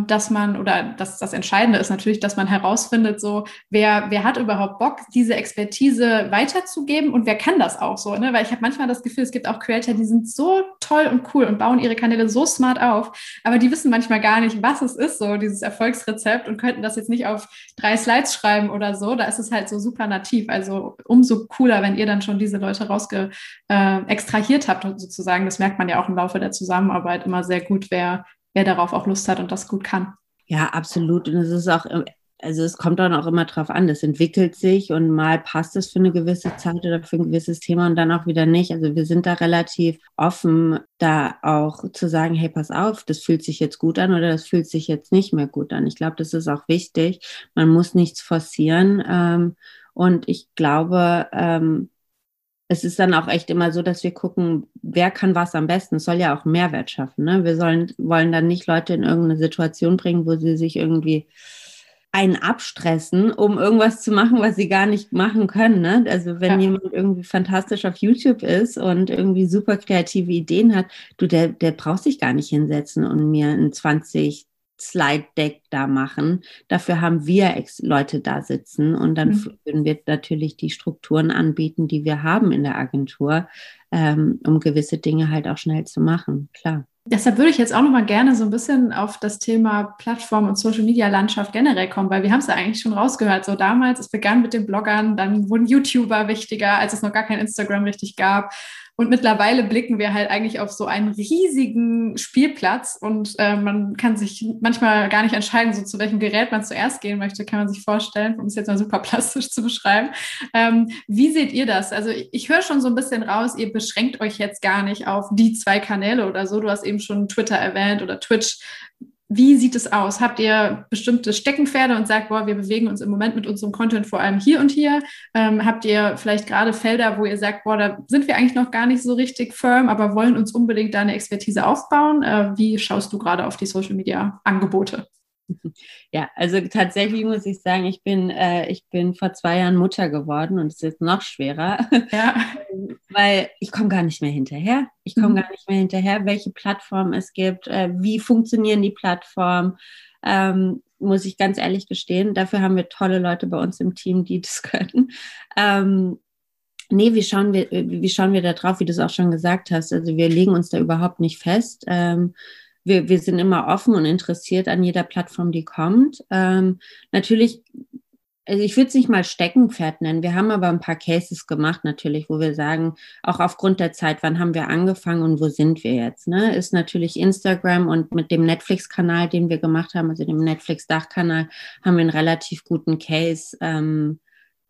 dass man, oder das, das Entscheidende ist natürlich, dass man herausfindet, so, wer, wer hat überhaupt Bock, diese Expertise weiterzugeben und wer kann das auch so, ne? Weil ich habe manchmal das Gefühl, es gibt auch Creator, die sind so toll und cool und bauen ihre Kanäle so smart auf, aber die wissen manchmal gar nicht, was es ist, so dieses Erfolgsrezept und könnten das jetzt nicht auf drei Slides schreiben oder so. Da ist es halt so super nativ. Also umso cooler, wenn ihr dann schon diese Leute rausge äh, extrahiert habt, sozusagen. Das merkt man ja auch im Laufe der Zusammenarbeit immer sehr gut, wer wer darauf auch Lust hat und das gut kann. Ja, absolut. Und es ist auch, also es kommt dann auch immer drauf an, das entwickelt sich und mal passt es für eine gewisse Zeit oder für ein gewisses Thema und dann auch wieder nicht. Also wir sind da relativ offen, da auch zu sagen, hey, pass auf, das fühlt sich jetzt gut an oder das fühlt sich jetzt nicht mehr gut an. Ich glaube, das ist auch wichtig. Man muss nichts forcieren. Ähm, und ich glaube, ähm, es ist dann auch echt immer so, dass wir gucken, wer kann was am besten. Es soll ja auch Mehrwert schaffen. Ne? Wir sollen, wollen dann nicht Leute in irgendeine Situation bringen, wo sie sich irgendwie einen abstressen, um irgendwas zu machen, was sie gar nicht machen können. Ne? Also wenn ja. jemand irgendwie fantastisch auf YouTube ist und irgendwie super kreative Ideen hat, du, der, der braucht sich gar nicht hinsetzen und mir ein 20, Slide-Deck da machen. Dafür haben wir Ex Leute da sitzen und dann mhm. würden wir natürlich die Strukturen anbieten, die wir haben in der Agentur, ähm, um gewisse Dinge halt auch schnell zu machen. Klar. Deshalb würde ich jetzt auch noch mal gerne so ein bisschen auf das Thema Plattform und Social Media Landschaft generell kommen, weil wir haben es ja eigentlich schon rausgehört. So damals, es begann mit den Bloggern, dann wurden YouTuber wichtiger, als es noch gar kein Instagram richtig gab. Und mittlerweile blicken wir halt eigentlich auf so einen riesigen Spielplatz und äh, man kann sich manchmal gar nicht entscheiden, so zu welchem Gerät man zuerst gehen möchte, kann man sich vorstellen, um es jetzt mal super plastisch zu beschreiben. Ähm, wie seht ihr das? Also ich, ich höre schon so ein bisschen raus, ihr beschränkt euch jetzt gar nicht auf die zwei Kanäle oder so. Du hast eben schon Twitter erwähnt oder Twitch. Wie sieht es aus? Habt ihr bestimmte Steckenpferde und sagt, boah, wir bewegen uns im Moment mit unserem Content vor allem hier und hier? Ähm, habt ihr vielleicht gerade Felder, wo ihr sagt, boah, da sind wir eigentlich noch gar nicht so richtig firm, aber wollen uns unbedingt da eine Expertise aufbauen? Äh, wie schaust du gerade auf die Social Media Angebote? Ja, also tatsächlich muss ich sagen, ich bin, äh, ich bin vor zwei Jahren Mutter geworden und es ist noch schwerer, ja. weil ich komme gar nicht mehr hinterher. Ich komme mhm. gar nicht mehr hinterher, welche Plattform es gibt, äh, wie funktionieren die Plattformen, ähm, muss ich ganz ehrlich gestehen. Dafür haben wir tolle Leute bei uns im Team, die das können. Ähm, Nee, wie schauen wir, wie schauen wir da drauf, wie du es auch schon gesagt hast? Also wir legen uns da überhaupt nicht fest. Ähm, wir, wir sind immer offen und interessiert an jeder Plattform, die kommt. Ähm, natürlich, also ich würde es nicht mal Steckenpferd nennen. Wir haben aber ein paar Cases gemacht, natürlich, wo wir sagen, auch aufgrund der Zeit, wann haben wir angefangen und wo sind wir jetzt? Ne? Ist natürlich Instagram und mit dem Netflix-Kanal, den wir gemacht haben, also dem Netflix-Dachkanal, haben wir einen relativ guten Case. Ähm,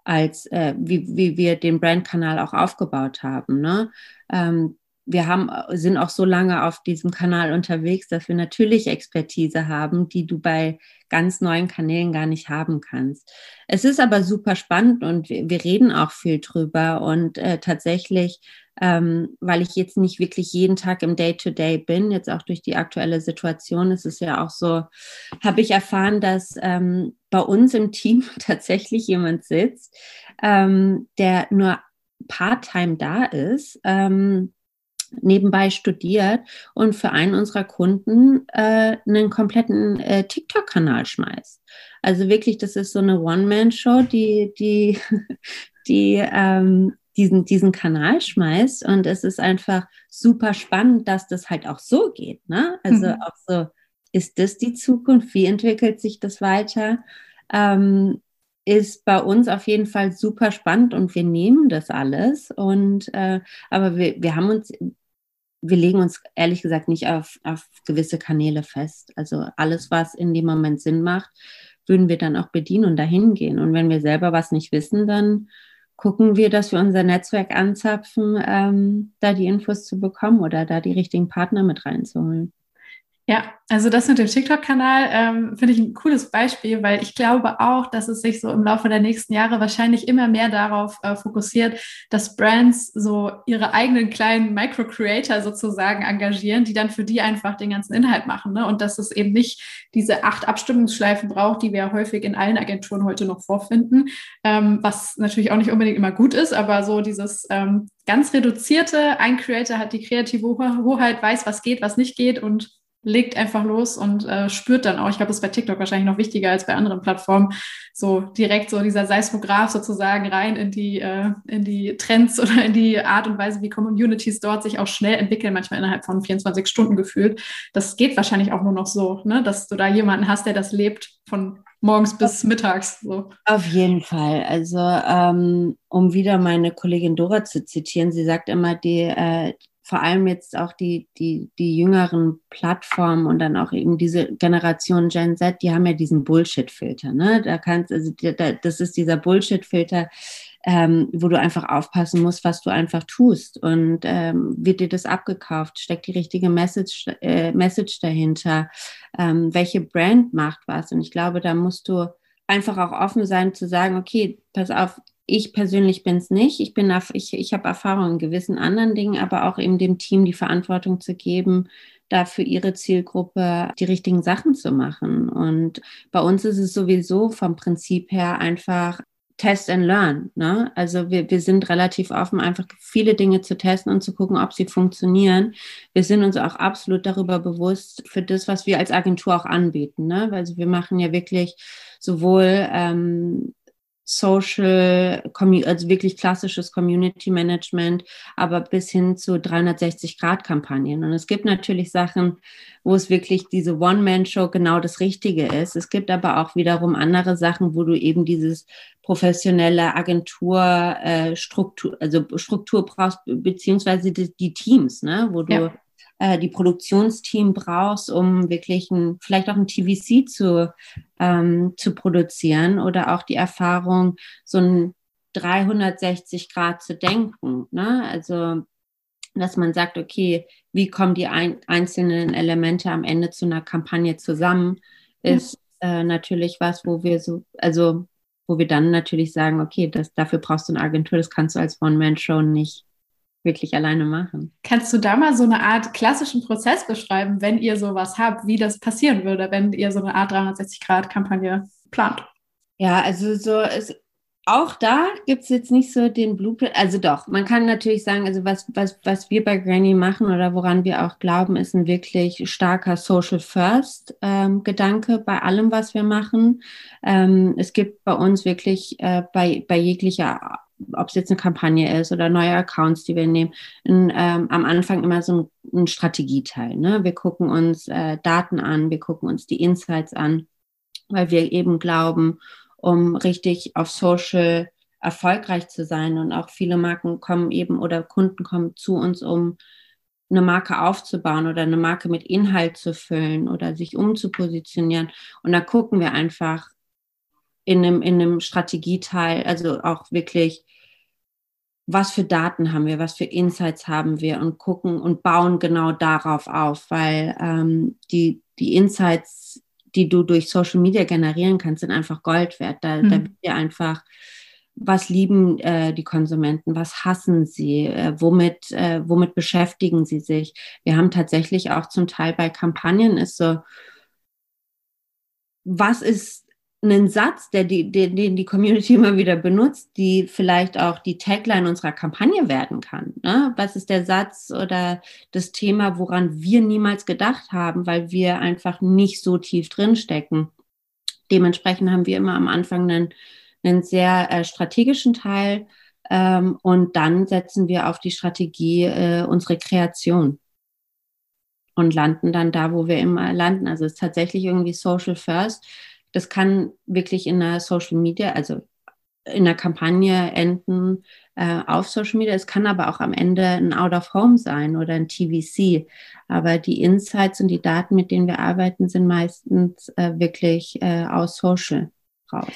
als äh, wie, wie wir den Brandkanal auch aufgebaut haben. Ne? Ähm, wir haben, sind auch so lange auf diesem Kanal unterwegs, dass wir natürlich Expertise haben, die du bei ganz neuen Kanälen gar nicht haben kannst. Es ist aber super spannend und wir, wir reden auch viel drüber und äh, tatsächlich, ähm, weil ich jetzt nicht wirklich jeden Tag im Day-to-Day -Day bin, jetzt auch durch die aktuelle Situation, ist es ja auch so, habe ich erfahren, dass ähm, bei uns im Team tatsächlich jemand sitzt, ähm, der nur part-time da ist, ähm, nebenbei studiert und für einen unserer Kunden äh, einen kompletten äh, TikTok-Kanal schmeißt. Also wirklich, das ist so eine One-Man-Show, die, die, die, ähm, diesen, diesen Kanal schmeißt. Und es ist einfach super spannend, dass das halt auch so geht. Ne? Also mhm. auch so, ist das die Zukunft? Wie entwickelt sich das weiter? Ähm, ist bei uns auf jeden Fall super spannend und wir nehmen das alles. Und äh, aber wir, wir haben uns, wir legen uns ehrlich gesagt nicht auf, auf gewisse Kanäle fest. Also alles, was in dem Moment Sinn macht, würden wir dann auch bedienen und dahin gehen. Und wenn wir selber was nicht wissen, dann gucken wir, dass wir unser Netzwerk anzapfen, ähm, da die Infos zu bekommen oder da die richtigen Partner mit reinzuholen. Ja, also das mit dem TikTok-Kanal ähm, finde ich ein cooles Beispiel, weil ich glaube auch, dass es sich so im Laufe der nächsten Jahre wahrscheinlich immer mehr darauf äh, fokussiert, dass Brands so ihre eigenen kleinen Micro-Creator sozusagen engagieren, die dann für die einfach den ganzen Inhalt machen. Ne? Und dass es eben nicht diese acht Abstimmungsschleifen braucht, die wir ja häufig in allen Agenturen heute noch vorfinden, ähm, was natürlich auch nicht unbedingt immer gut ist, aber so dieses ähm, ganz reduzierte, ein Creator hat die kreative Hoheit, weiß, was geht, was nicht geht und legt einfach los und äh, spürt dann auch, ich glaube, das ist bei TikTok wahrscheinlich noch wichtiger als bei anderen Plattformen, so direkt so dieser Seismograph sozusagen rein in die, äh, in die Trends oder in die Art und Weise, wie Communities dort sich auch schnell entwickeln, manchmal innerhalb von 24 Stunden gefühlt. Das geht wahrscheinlich auch nur noch so, ne? dass du da jemanden hast, der das lebt von morgens bis mittags. So. Auf jeden Fall. Also ähm, um wieder meine Kollegin Dora zu zitieren, sie sagt immer, die, äh, vor allem jetzt auch die, die, die jüngeren Plattformen und dann auch eben diese Generation Gen Z, die haben ja diesen Bullshit-Filter. Ne? Da kannst, also das ist dieser Bullshit-Filter, ähm, wo du einfach aufpassen musst, was du einfach tust. Und ähm, wird dir das abgekauft? Steckt die richtige Message, äh, Message dahinter? Ähm, welche Brand macht was? Und ich glaube, da musst du einfach auch offen sein zu sagen, okay, pass auf, ich persönlich bin es nicht. Ich bin ich, ich habe Erfahrung in gewissen anderen Dingen, aber auch eben dem Team die Verantwortung zu geben, da für ihre Zielgruppe die richtigen Sachen zu machen. Und bei uns ist es sowieso vom Prinzip her einfach Test and Learn. Ne? Also wir, wir sind relativ offen, einfach viele Dinge zu testen und zu gucken, ob sie funktionieren. Wir sind uns auch absolut darüber bewusst für das, was wir als Agentur auch anbieten. Ne? Also wir machen ja wirklich sowohl ähm, Social, also wirklich klassisches Community Management, aber bis hin zu 360-Grad-Kampagnen. Und es gibt natürlich Sachen, wo es wirklich diese One-Man-Show genau das Richtige ist. Es gibt aber auch wiederum andere Sachen, wo du eben dieses professionelle Agentur, äh, Struktur, also Struktur brauchst, beziehungsweise die, die Teams, ne, wo du ja äh, die Produktionsteam brauchst, um wirklich ein, vielleicht auch ein TVC zu, ähm, zu produzieren oder auch die Erfahrung, so ein 360 Grad zu denken. Ne? Also, dass man sagt, okay, wie kommen die ein, einzelnen Elemente am Ende zu einer Kampagne zusammen, ist äh, natürlich was, wo wir so, also wo wir dann natürlich sagen, okay, das, dafür brauchst du eine Agentur, das kannst du als One-Man-Show nicht, wirklich alleine machen. Kannst du da mal so eine Art klassischen Prozess beschreiben, wenn ihr sowas habt, wie das passieren würde, wenn ihr so eine Art 360-Grad-Kampagne plant? Ja, also so ist auch da gibt es jetzt nicht so den Blueprint. Also doch, man kann natürlich sagen, also was, was, was wir bei Granny machen oder woran wir auch glauben, ist ein wirklich starker Social First ähm, Gedanke bei allem, was wir machen. Ähm, es gibt bei uns wirklich äh, bei, bei jeglicher ob es jetzt eine Kampagne ist oder neue Accounts, die wir nehmen, in, ähm, am Anfang immer so ein, ein Strategieteil. Ne? Wir gucken uns äh, Daten an, wir gucken uns die Insights an, weil wir eben glauben, um richtig auf Social erfolgreich zu sein und auch viele Marken kommen eben oder Kunden kommen zu uns, um eine Marke aufzubauen oder eine Marke mit Inhalt zu füllen oder sich umzupositionieren. Und da gucken wir einfach, in einem, in einem Strategieteil, also auch wirklich, was für Daten haben wir, was für Insights haben wir und gucken und bauen genau darauf auf, weil ähm, die, die Insights, die du durch Social Media generieren kannst, sind einfach Gold wert. Da, mhm. da dir einfach, was lieben äh, die Konsumenten, was hassen sie, äh, womit, äh, womit beschäftigen sie sich. Wir haben tatsächlich auch zum Teil bei Kampagnen ist so, was ist einen Satz, der die, den, den die Community immer wieder benutzt, die vielleicht auch die Tagline unserer Kampagne werden kann. Ne? Was ist der Satz oder das Thema, woran wir niemals gedacht haben, weil wir einfach nicht so tief drinstecken. Dementsprechend haben wir immer am Anfang einen, einen sehr äh, strategischen Teil, Ähm, und dann setzen wir auf die Strategie äh, unsere Kreation und landen dann da, wo wir immer landen. Also es ist tatsächlich irgendwie Social First. Das kann wirklich in einer Social Media, also in einer Kampagne enden äh, auf Social Media. Es kann aber auch am Ende ein Out of Home sein oder ein TVC. Aber die Insights und die Daten, mit denen wir arbeiten, sind meistens äh, wirklich äh, aus Social raus.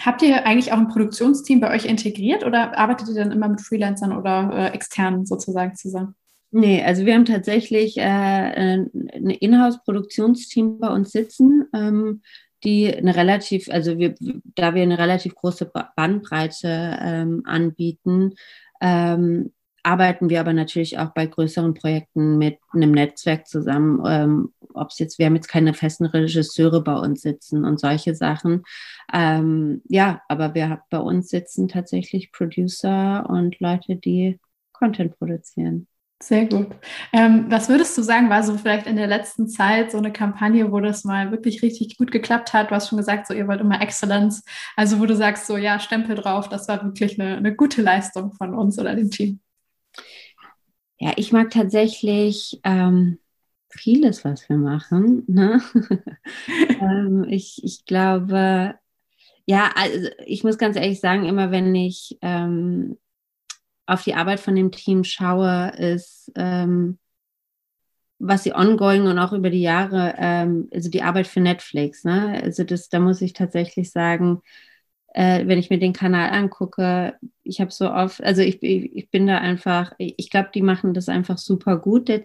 Habt ihr eigentlich auch ein Produktionsteam bei euch integriert oder arbeitet ihr dann immer mit Freelancern oder äh, externen sozusagen zusammen? Nee, also wir haben tatsächlich äh, ein Inhouse-Produktionsteam bei uns sitzen, ähm, die eine relativ, also wir, da wir eine relativ große Bandbreite ähm, anbieten, ähm, arbeiten wir aber natürlich auch bei größeren Projekten mit einem Netzwerk zusammen. Ähm, Ob es jetzt, wir haben jetzt keine festen Regisseure bei uns sitzen und solche Sachen. Ähm, ja, aber wir bei uns sitzen tatsächlich Producer und Leute, die Content produzieren. Sehr gut. Ähm, was würdest du sagen, war so vielleicht in der letzten Zeit so eine Kampagne, wo das mal wirklich richtig gut geklappt hat? Du hast schon gesagt, so ihr wollt immer Excellence. Also wo du sagst, so ja, Stempel drauf, das war wirklich eine, eine gute Leistung von uns oder dem Team. Ja, ich mag tatsächlich ähm, vieles, was wir machen. Ne? ähm, ich, ich glaube, ja, also ich muss ganz ehrlich sagen, immer wenn ich ähm, auf die Arbeit von dem Team schaue, ist, ähm, was sie ongoing und auch über die Jahre, ähm, also die Arbeit für Netflix, ne? Also das, da muss ich tatsächlich sagen, äh, wenn ich mir den Kanal angucke, ich habe so oft, also ich, ich, bin da einfach, ich glaube, die machen das einfach super gut, das,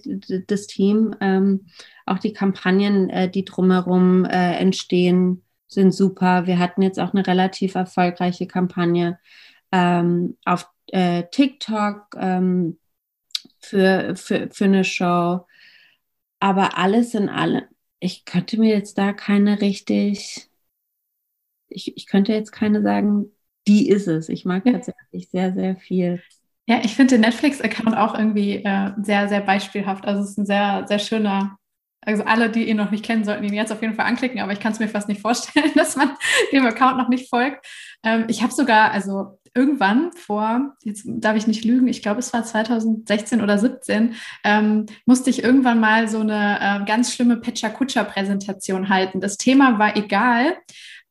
das Team. Ähm, auch die Kampagnen, äh, die drumherum äh, entstehen, sind super. Wir hatten jetzt auch eine relativ erfolgreiche Kampagne ähm, auf äh, TikTok ähm, für, für, für eine Show. Aber alles in allem, ich könnte mir jetzt da keine richtig, ich, ich könnte jetzt keine sagen, die ist es. Ich mag tatsächlich sehr, sehr viel. Ja, ich finde den Netflix-Account auch irgendwie äh, sehr, sehr beispielhaft. Also es ist ein sehr, sehr schöner, also alle, die ihn noch nicht kennen, sollten ihn jetzt auf jeden Fall anklicken, aber ich kann es mir fast nicht vorstellen, dass man dem Account noch nicht folgt. Ähm, ich habe sogar, also irgendwann vor, jetzt darf ich nicht lügen, ich glaube, es war 2016 oder 17, ähm, musste ich irgendwann mal so eine äh, ganz schlimme Pecha-Kutscher-Präsentation halten. Das Thema war egal.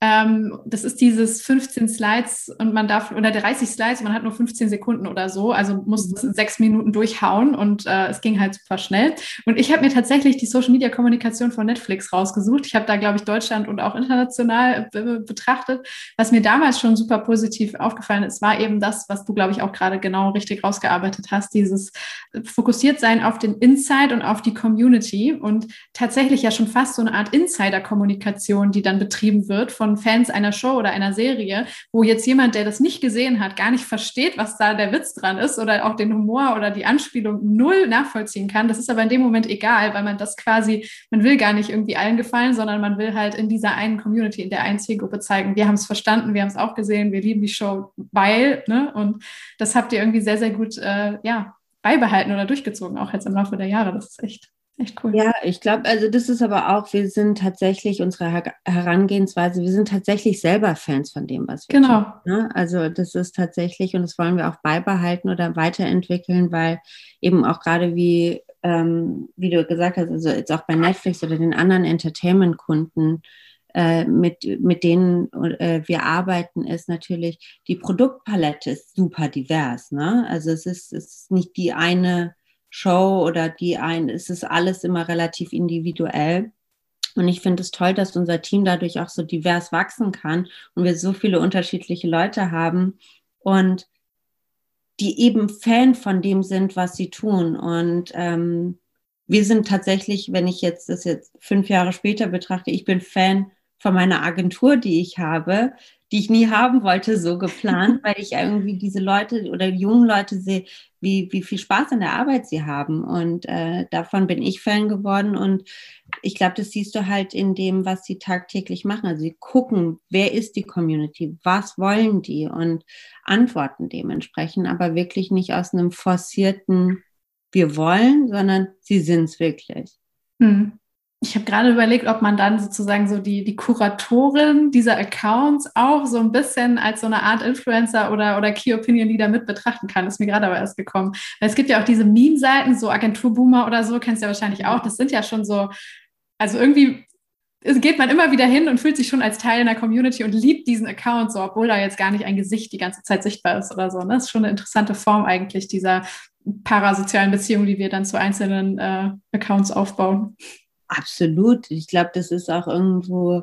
Ähm, das ist dieses 15 Slides und man darf, oder 30 Slides, man hat nur 15 Sekunden oder so, also muss mhm. sechs Minuten durchhauen und äh, es ging halt super schnell. Und ich habe mir tatsächlich die Social Media Kommunikation von Netflix rausgesucht. Ich habe da, glaube ich, Deutschland und auch international äh, betrachtet. Was mir damals schon super positiv aufgefallen ist, war eben das, was du, glaube ich, auch gerade genau richtig rausgearbeitet hast, dieses fokussiert sein auf den Insight und auf die Community und tatsächlich ja schon fast so eine Art Insider-Kommunikation, die dann betrieben wird von von Fans einer Show oder einer Serie, wo jetzt jemand, der das nicht gesehen hat, gar nicht versteht, was da der Witz dran ist oder auch den Humor oder die Anspielung null nachvollziehen kann. Das ist aber in dem Moment egal, weil man das quasi, man will gar nicht irgendwie allen gefallen, sondern man will halt in dieser einen Community, in der einen Zielgruppe zeigen, wir haben es verstanden, wir haben es auch gesehen, wir lieben die Show, weil, ne? Und das habt ihr irgendwie sehr, sehr gut, äh, ja, beibehalten oder durchgezogen, auch jetzt im Laufe der Jahre. Das ist echt Echt cool. Ja, ich glaube, also das ist aber auch, wir sind tatsächlich unsere Herangehensweise, wir sind tatsächlich selber Fans von dem, was wir genau. tun. Ne? Also das ist tatsächlich, und das wollen wir auch beibehalten oder weiterentwickeln, weil eben auch gerade wie, ähm, wie du gesagt hast, also jetzt auch bei Netflix oder den anderen Entertainment-Kunden, äh, mit, mit denen äh, wir arbeiten, ist natürlich, die Produktpalette ist super divers. Ne? Also es ist, es ist nicht die eine Show oder die ein, es ist alles immer relativ individuell. Und ich finde es toll, dass unser Team dadurch auch so divers wachsen kann und wir so viele unterschiedliche Leute haben und die eben Fan von dem sind, was sie tun. Und ähm, wir sind tatsächlich, wenn ich jetzt das jetzt fünf Jahre später betrachte, ich bin Fan von meiner Agentur, die ich habe, die ich nie haben wollte, so geplant, weil ich irgendwie diese Leute oder jungen Leute sehe, wie, wie viel Spaß an der Arbeit sie haben. Und äh, davon bin ich Fan geworden. Und ich glaube, das siehst du halt in dem, was sie tagtäglich machen. Also sie gucken, wer ist die Community, was wollen die und antworten dementsprechend, aber wirklich nicht aus einem forcierten, wir wollen, sondern sie sind es wirklich. Hm. Ich habe gerade überlegt, ob man dann sozusagen so die, die Kuratorin dieser Accounts auch so ein bisschen als so eine Art Influencer oder, oder Key Opinion Leader mit betrachten kann. ist mir gerade aber erst gekommen. Weil es gibt ja auch diese Meme-Seiten, so Agenturboomer oder so, kennst du ja wahrscheinlich auch. Das sind ja schon so, also irgendwie geht man immer wieder hin und fühlt sich schon als Teil einer Community und liebt diesen Account so, obwohl da jetzt gar nicht ein Gesicht die ganze Zeit sichtbar ist oder so. Ne? Das ist schon eine interessante Form eigentlich dieser parasozialen Beziehung, die wir dann zu einzelnen äh, Accounts aufbauen. Absolut. Ich glaube, das ist auch irgendwo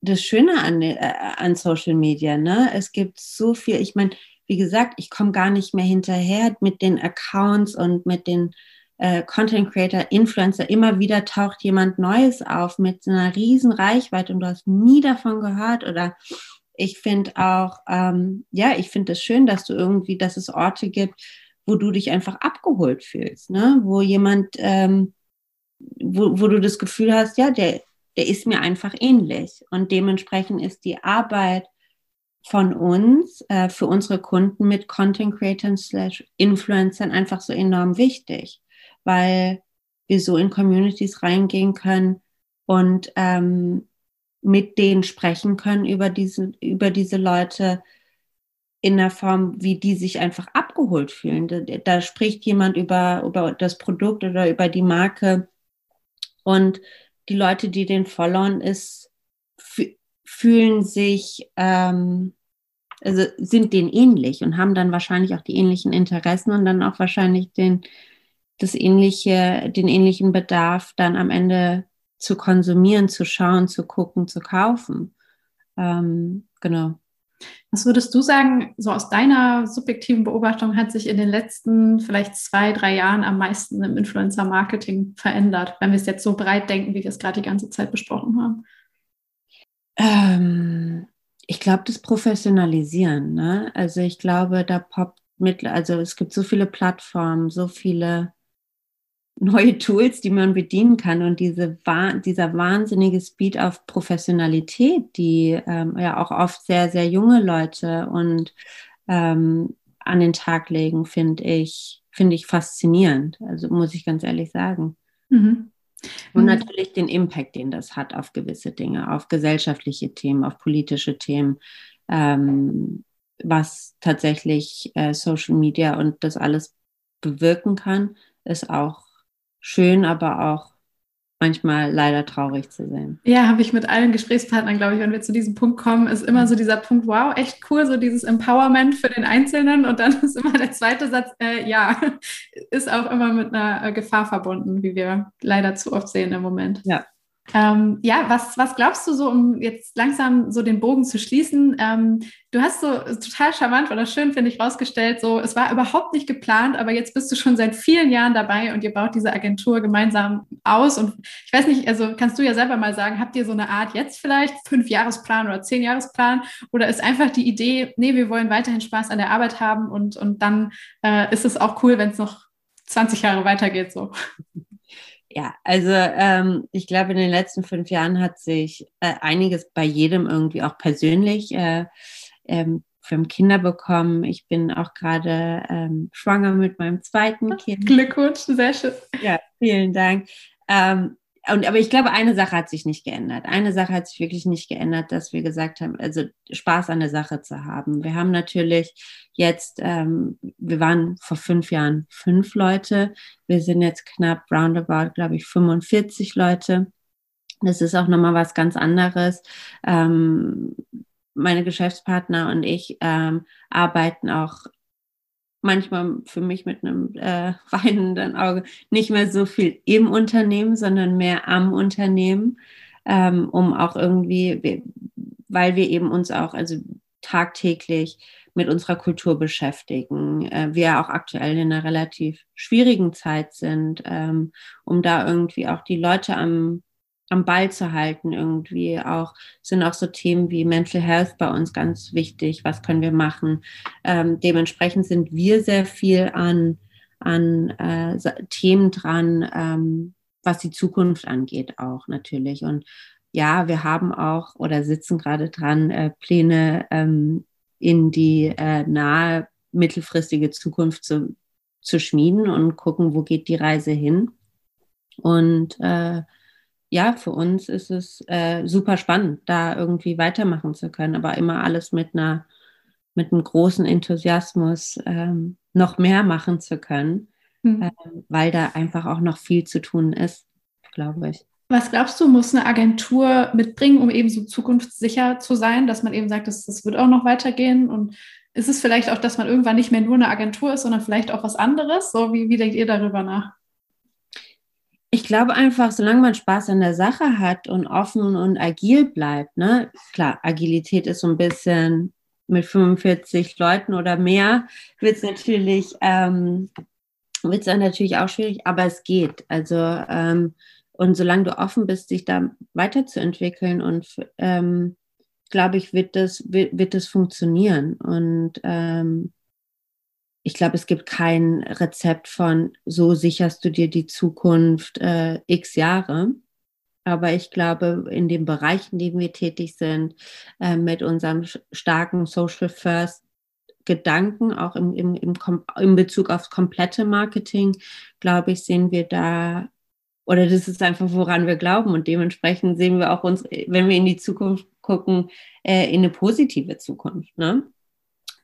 das Schöne an, äh, an Social Media. Ne? Es gibt so viel, ich meine, wie gesagt, ich komme gar nicht mehr hinterher mit den Accounts und mit den äh, Content Creator, Influencer. Immer wieder taucht jemand Neues auf mit einer riesen Reichweite und du hast nie davon gehört. Oder ich finde auch, ähm, ja, ich finde es das schön, dass du irgendwie, dass es Orte gibt, wo du dich einfach abgeholt fühlst, ne? wo jemand ähm, wo, wo du das Gefühl hast, ja, der, der ist mir einfach ähnlich. Und dementsprechend ist die Arbeit von uns äh, für unsere Kunden mit Content Creators slash Influencern einfach so enorm wichtig, weil wir so in Communities reingehen können und ähm, mit denen sprechen können über diese, über diese Leute in der Form, wie die sich einfach abgeholt fühlen. Da, da spricht jemand über, über das Produkt oder über die Marke und die Leute, die den followen, ist, fühlen sich, ähm, also sind denen ähnlich und haben dann wahrscheinlich auch die ähnlichen Interessen und dann auch wahrscheinlich den, das ähnliche, den ähnlichen Bedarf dann am Ende zu konsumieren, zu schauen, zu gucken, zu kaufen. Ähm, genau. Was würdest du sagen, so aus deiner subjektiven Beobachtung hat sich in den letzten vielleicht zwei, drei Jahren am meisten im Influencer-Marketing verändert, wenn wir es jetzt so breit denken, wie wir es gerade die ganze Zeit besprochen haben? Ähm, ich glaube, das Professionalisieren. Ne? Also ich glaube, da poppt mit, also es gibt so viele Plattformen, so viele neue Tools, die man bedienen kann und diese, dieser wahnsinnige Speed auf Professionalität, die ähm, ja auch oft sehr, sehr junge Leute und ähm, an den Tag legen, finde ich, finde ich faszinierend. Also muss ich ganz ehrlich sagen. Mhm. Und mhm. natürlich den Impact, den das hat auf gewisse Dinge, auf gesellschaftliche Themen, auf politische Themen, ähm, was tatsächlich äh, Social Media und das alles bewirken kann, ist auch schön, aber auch manchmal leider traurig zu sehen. Ja, habe ich mit allen Gesprächspartnern, glaube ich, wenn wir zu diesem Punkt kommen, ist immer so dieser Punkt, wow, echt cool, so dieses Empowerment für den Einzelnen. Und dann ist immer der zweite Satz, äh, ja, ist auch immer mit einer äh, Gefahr verbunden, wie wir leider zu oft sehen im Moment. Ja, ähm, ja, was, was glaubst du so, um jetzt langsam so den Bogen zu schließen? Ähm, du hast so total charmant oder schön, finde ich, rausgestellt, so es war überhaupt nicht geplant, aber jetzt bist du schon seit vielen Jahren dabei und ihr baut diese Agentur gemeinsam aus. Und ich weiß nicht, also kannst du ja selber mal sagen, habt ihr so eine Art jetzt vielleicht fünf Jahresplan oder zehn Jahresplan oder ist einfach die Idee, nee, wir wollen weiterhin Spaß an der Arbeit haben und, und dann äh, ist es auch cool, wenn es noch 20 Jahre weitergeht so. Ja, also ähm, ich glaube, in den letzten fünf Jahren hat sich äh, einiges bei jedem irgendwie auch persönlich. Äh, ähm, wir haben Kinder bekommen. Ich bin auch gerade ähm, schwanger mit meinem zweiten Kind. Glückwunsch, sehr schön. Ja, vielen Dank. Ähm, und, aber ich glaube, eine Sache hat sich nicht geändert. Eine Sache hat sich wirklich nicht geändert, dass wir gesagt haben, also Spaß an der Sache zu haben. Wir haben natürlich jetzt, ähm, wir waren vor fünf Jahren fünf Leute. Wir sind jetzt knapp roundabout, glaube ich, 45 Leute. Das ist auch nochmal was ganz anderes. Ähm, meine Geschäftspartner und ich ähm, arbeiten auch manchmal für mich mit einem äh, weinenden Auge nicht mehr so viel im Unternehmen, sondern mehr am Unternehmen, ähm, um auch irgendwie, weil wir eben uns auch also tagtäglich mit unserer Kultur beschäftigen. Äh, wir auch aktuell in einer relativ schwierigen Zeit sind, ähm, um da irgendwie auch die Leute am am Ball zu halten irgendwie auch sind auch so Themen wie Mental Health bei uns ganz wichtig. Was können wir machen? Ähm, dementsprechend sind wir sehr viel an an äh, Themen dran, ähm, was die Zukunft angeht auch natürlich. Und ja, wir haben auch oder sitzen gerade dran äh, Pläne ähm, in die äh, nahe mittelfristige Zukunft zu, zu schmieden und gucken, wo geht die Reise hin. Und äh, ja, für uns ist es äh, super spannend, da irgendwie weitermachen zu können, aber immer alles mit einer, mit einem großen Enthusiasmus ähm, noch mehr machen zu können, mhm. äh, weil da einfach auch noch viel zu tun ist, glaube ich. Was glaubst du, muss eine Agentur mitbringen, um eben so zukunftssicher zu sein, dass man eben sagt, das, das wird auch noch weitergehen? Und ist es vielleicht auch, dass man irgendwann nicht mehr nur eine Agentur ist, sondern vielleicht auch was anderes? So, wie, wie denkt ihr darüber nach? Ich glaube einfach, solange man Spaß an der Sache hat und offen und agil bleibt, ne, klar, Agilität ist so ein bisschen mit 45 Leuten oder mehr, wird es natürlich, ähm, natürlich auch schwierig, aber es geht. Also ähm, und solange du offen bist, dich da weiterzuentwickeln und ähm, glaube ich, wird das, wird, wird das funktionieren. Und ähm, ich glaube, es gibt kein Rezept von, so sicherst du dir die Zukunft äh, x Jahre. Aber ich glaube, in den Bereichen, in denen wir tätig sind, äh, mit unserem starken Social First Gedanken, auch im, im, im, im Bezug aufs komplette Marketing, glaube ich, sehen wir da oder das ist einfach, woran wir glauben. Und dementsprechend sehen wir auch uns, wenn wir in die Zukunft gucken, äh, in eine positive Zukunft. Ne?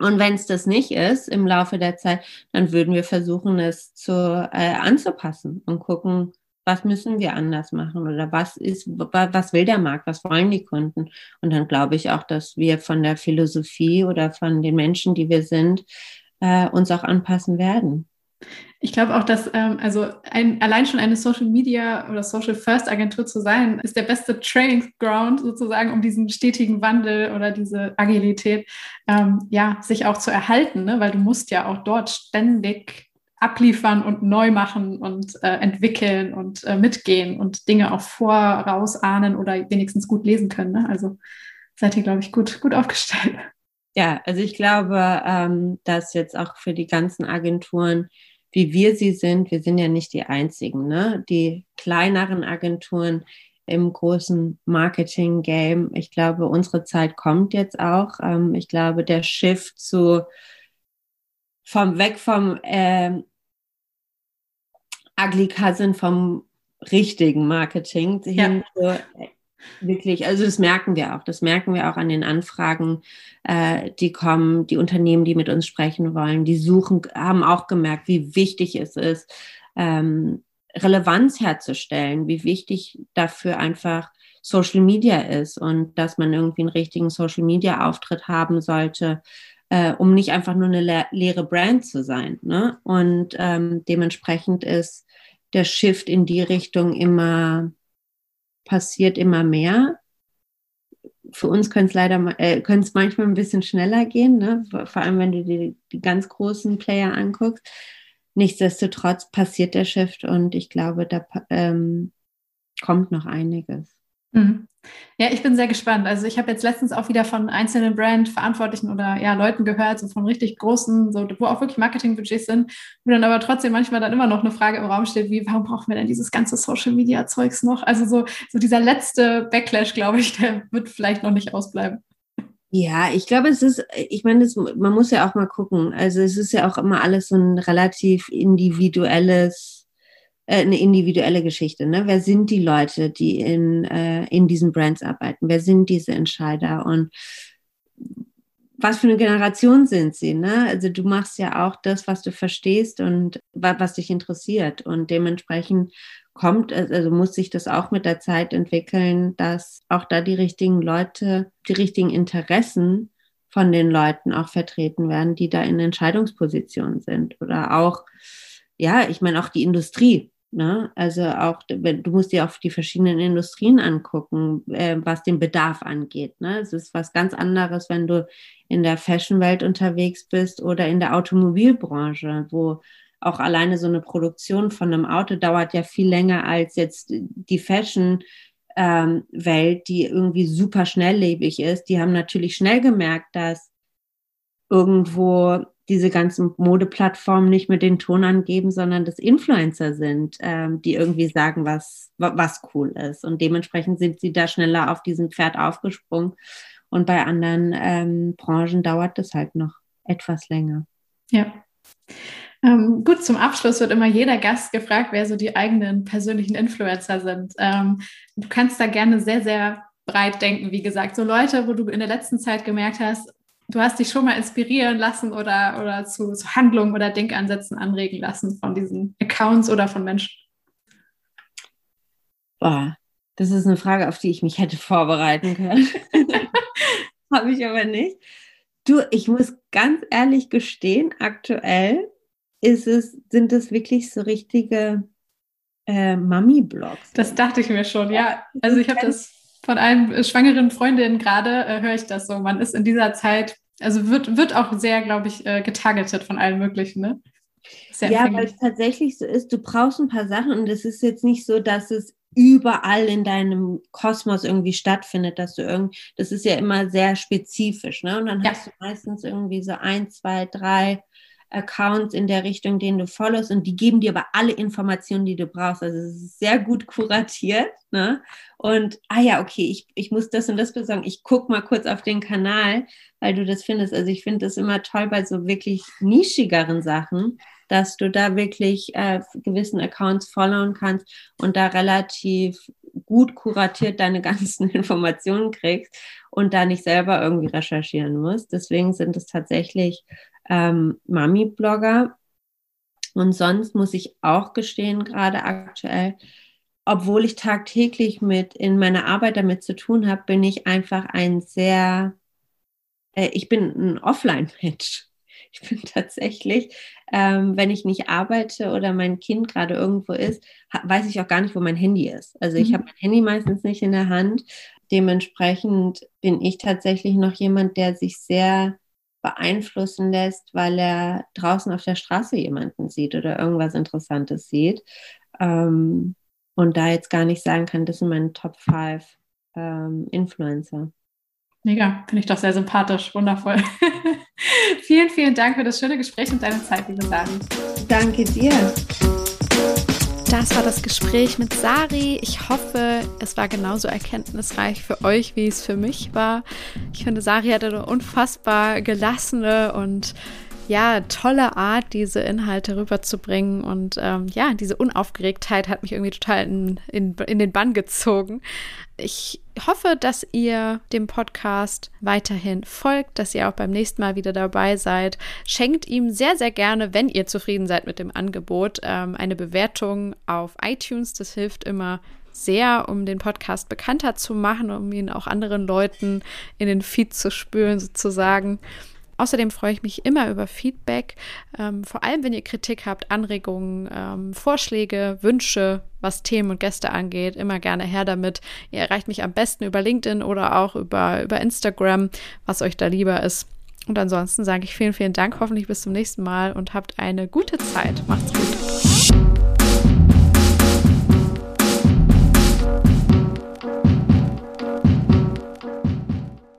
Und wenn es das nicht ist im Laufe der Zeit, dann würden wir versuchen, es zu, äh, anzupassen und gucken, was müssen wir anders machen oder was ist, was will der Markt, was wollen die Kunden? Und dann glaube ich auch, dass wir von der Philosophie oder von den Menschen, die wir sind, äh, uns auch anpassen werden. Ich glaube auch, dass ähm, also ein, allein schon eine Social Media oder Social First Agentur zu sein, ist der beste Training Ground sozusagen, um diesen stetigen Wandel oder diese Agilität ähm, ja sich auch zu erhalten, ne? weil du musst ja auch dort ständig abliefern und neu machen und äh, entwickeln und äh, mitgehen und Dinge auch vorausahnen oder wenigstens gut lesen können. Ne? Also seid ihr, glaube ich, gut, gut aufgestellt. Ja, also ich glaube, ähm, dass jetzt auch für die ganzen Agenturen wie wir sie sind. Wir sind ja nicht die einzigen. Ne? Die kleineren Agenturen im großen Marketing-Game. Ich glaube, unsere Zeit kommt jetzt auch. Ähm, ich glaube, der Shift zu vom weg vom äh, Ugly Cousin vom richtigen Marketing hin ja. zu Wirklich, also das merken wir auch. Das merken wir auch an den Anfragen, äh, die kommen, die Unternehmen, die mit uns sprechen wollen, die suchen, haben auch gemerkt, wie wichtig es ist, ähm, Relevanz herzustellen, wie wichtig dafür einfach Social Media ist und dass man irgendwie einen richtigen Social Media Auftritt haben sollte, äh, um nicht einfach nur eine le leere Brand zu sein. Ne? Und ähm, dementsprechend ist der Shift in die Richtung immer passiert immer mehr. Für uns könnte es leider äh, es manchmal ein bisschen schneller gehen, ne? vor allem wenn du dir die ganz großen Player anguckst. Nichtsdestotrotz passiert der Shift und ich glaube, da ähm, kommt noch einiges. Mhm. Ja, ich bin sehr gespannt. Also ich habe jetzt letztens auch wieder von einzelnen Brand-Verantwortlichen oder ja, Leuten gehört, so von richtig großen, so, wo auch wirklich Marketingbudgets sind, wo dann aber trotzdem manchmal dann immer noch eine Frage im Raum steht, wie, warum brauchen wir denn dieses ganze Social-Media-Zeugs noch? Also so, so dieser letzte Backlash, glaube ich, der wird vielleicht noch nicht ausbleiben. Ja, ich glaube, es ist, ich meine, das, man muss ja auch mal gucken. Also es ist ja auch immer alles so ein relativ individuelles äh, eine individuelle Geschichte. Ne? Wer sind die Leute, die in, äh, in diesen Brands arbeiten? Wer sind diese Entscheider? Und was für eine Generation sind sie? Ne? Also du machst ja auch das, was du verstehst und was dich interessiert. Und dementsprechend kommt, also muss sich das auch mit der Zeit entwickeln, dass auch da die richtigen Leute, die richtigen Interessen von den Leuten auch vertreten werden, die da in Entscheidungspositionen sind. Oder auch, ja, ich meine auch die Industrie. Ne? Also auch, du musst dir auch die verschiedenen Industrien angucken, äh, was den Bedarf angeht. Ne? Es ist was ganz anderes, wenn du in der Fashion-Welt unterwegs bist oder in der Automobilbranche, wo auch alleine so eine Produktion von einem Auto dauert ja viel länger als jetzt die Fashion. Ähm, Welt, die irgendwie super schnelllebig ist, die haben natürlich schnell gemerkt, dass irgendwo diese ganzen Modeplattformen nicht mit den Ton angeben, sondern das Influencer sind, ähm, die irgendwie sagen, was, was cool ist. Und dementsprechend sind sie da schneller auf diesem Pferd aufgesprungen. Und bei anderen ähm, Branchen dauert das halt noch etwas länger. Ja. Ähm, gut, zum Abschluss wird immer jeder Gast gefragt, wer so die eigenen persönlichen Influencer sind. Ähm, du kannst da gerne sehr, sehr breit denken, wie gesagt. So Leute, wo du in der letzten Zeit gemerkt hast, du hast dich schon mal inspirieren lassen oder, oder zu, zu Handlungen oder Denkansätzen anregen lassen von diesen Accounts oder von Menschen. Boah, das ist eine Frage, auf die ich mich hätte vorbereiten können. Habe ich aber nicht. Du, ich muss ganz ehrlich gestehen, aktuell ist es, sind es wirklich so richtige äh, Mami-Blogs. Das dachte ich mir schon, ja. Also ich habe das von einem schwangeren Freundin gerade, äh, höre ich das so. Man ist in dieser Zeit, also wird, wird auch sehr, glaube ich, äh, getargetet von allen möglichen, ne? ja, weil es tatsächlich so ist, du brauchst ein paar Sachen und es ist jetzt nicht so, dass es überall in deinem Kosmos irgendwie stattfindet, dass du irgendwie, das ist ja immer sehr spezifisch, ne? Und dann ja. hast du meistens irgendwie so ein, zwei, drei Accounts in der Richtung, denen du followst und die geben dir aber alle Informationen, die du brauchst. Also es ist sehr gut kuratiert. Ne? Und, ah ja, okay, ich, ich muss das und das besorgen. Ich gucke mal kurz auf den Kanal, weil du das findest. Also ich finde das immer toll bei so wirklich nischigeren Sachen, dass du da wirklich äh, gewissen Accounts followen kannst und da relativ gut kuratiert deine ganzen Informationen kriegst und da nicht selber irgendwie recherchieren musst. Deswegen sind es tatsächlich ähm, Mami-Blogger. Und sonst muss ich auch gestehen, gerade aktuell, obwohl ich tagtäglich mit in meiner Arbeit damit zu tun habe, bin ich einfach ein sehr, äh, ich bin ein Offline-Mensch. Ich bin tatsächlich, ähm, wenn ich nicht arbeite oder mein Kind gerade irgendwo ist, weiß ich auch gar nicht, wo mein Handy ist. Also ich mhm. habe mein Handy meistens nicht in der Hand. Dementsprechend bin ich tatsächlich noch jemand, der sich sehr beeinflussen lässt, weil er draußen auf der Straße jemanden sieht oder irgendwas Interessantes sieht. Ähm, und da jetzt gar nicht sagen kann, das sind meine Top 5 ähm, Influencer. Mega, finde ich doch sehr sympathisch, wundervoll. vielen, vielen Dank für das schöne Gespräch und deine Zeit, liebe Sari. Danke dir. Das war das Gespräch mit Sari. Ich hoffe, es war genauso erkenntnisreich für euch, wie es für mich war. Ich finde, Sari hatte eine unfassbar gelassene und ja, tolle Art, diese Inhalte rüberzubringen. Und ähm, ja, diese Unaufgeregtheit hat mich irgendwie total in, in, in den Bann gezogen. Ich hoffe, dass ihr dem Podcast weiterhin folgt, dass ihr auch beim nächsten Mal wieder dabei seid. Schenkt ihm sehr, sehr gerne, wenn ihr zufrieden seid mit dem Angebot, ähm, eine Bewertung auf iTunes. Das hilft immer sehr, um den Podcast bekannter zu machen, um ihn auch anderen Leuten in den Feed zu spülen, sozusagen. Außerdem freue ich mich immer über Feedback, ähm, vor allem wenn ihr Kritik habt, Anregungen, ähm, Vorschläge, Wünsche, was Themen und Gäste angeht. Immer gerne her damit. Ihr erreicht mich am besten über LinkedIn oder auch über, über Instagram, was euch da lieber ist. Und ansonsten sage ich vielen, vielen Dank, hoffentlich bis zum nächsten Mal und habt eine gute Zeit. Macht's gut.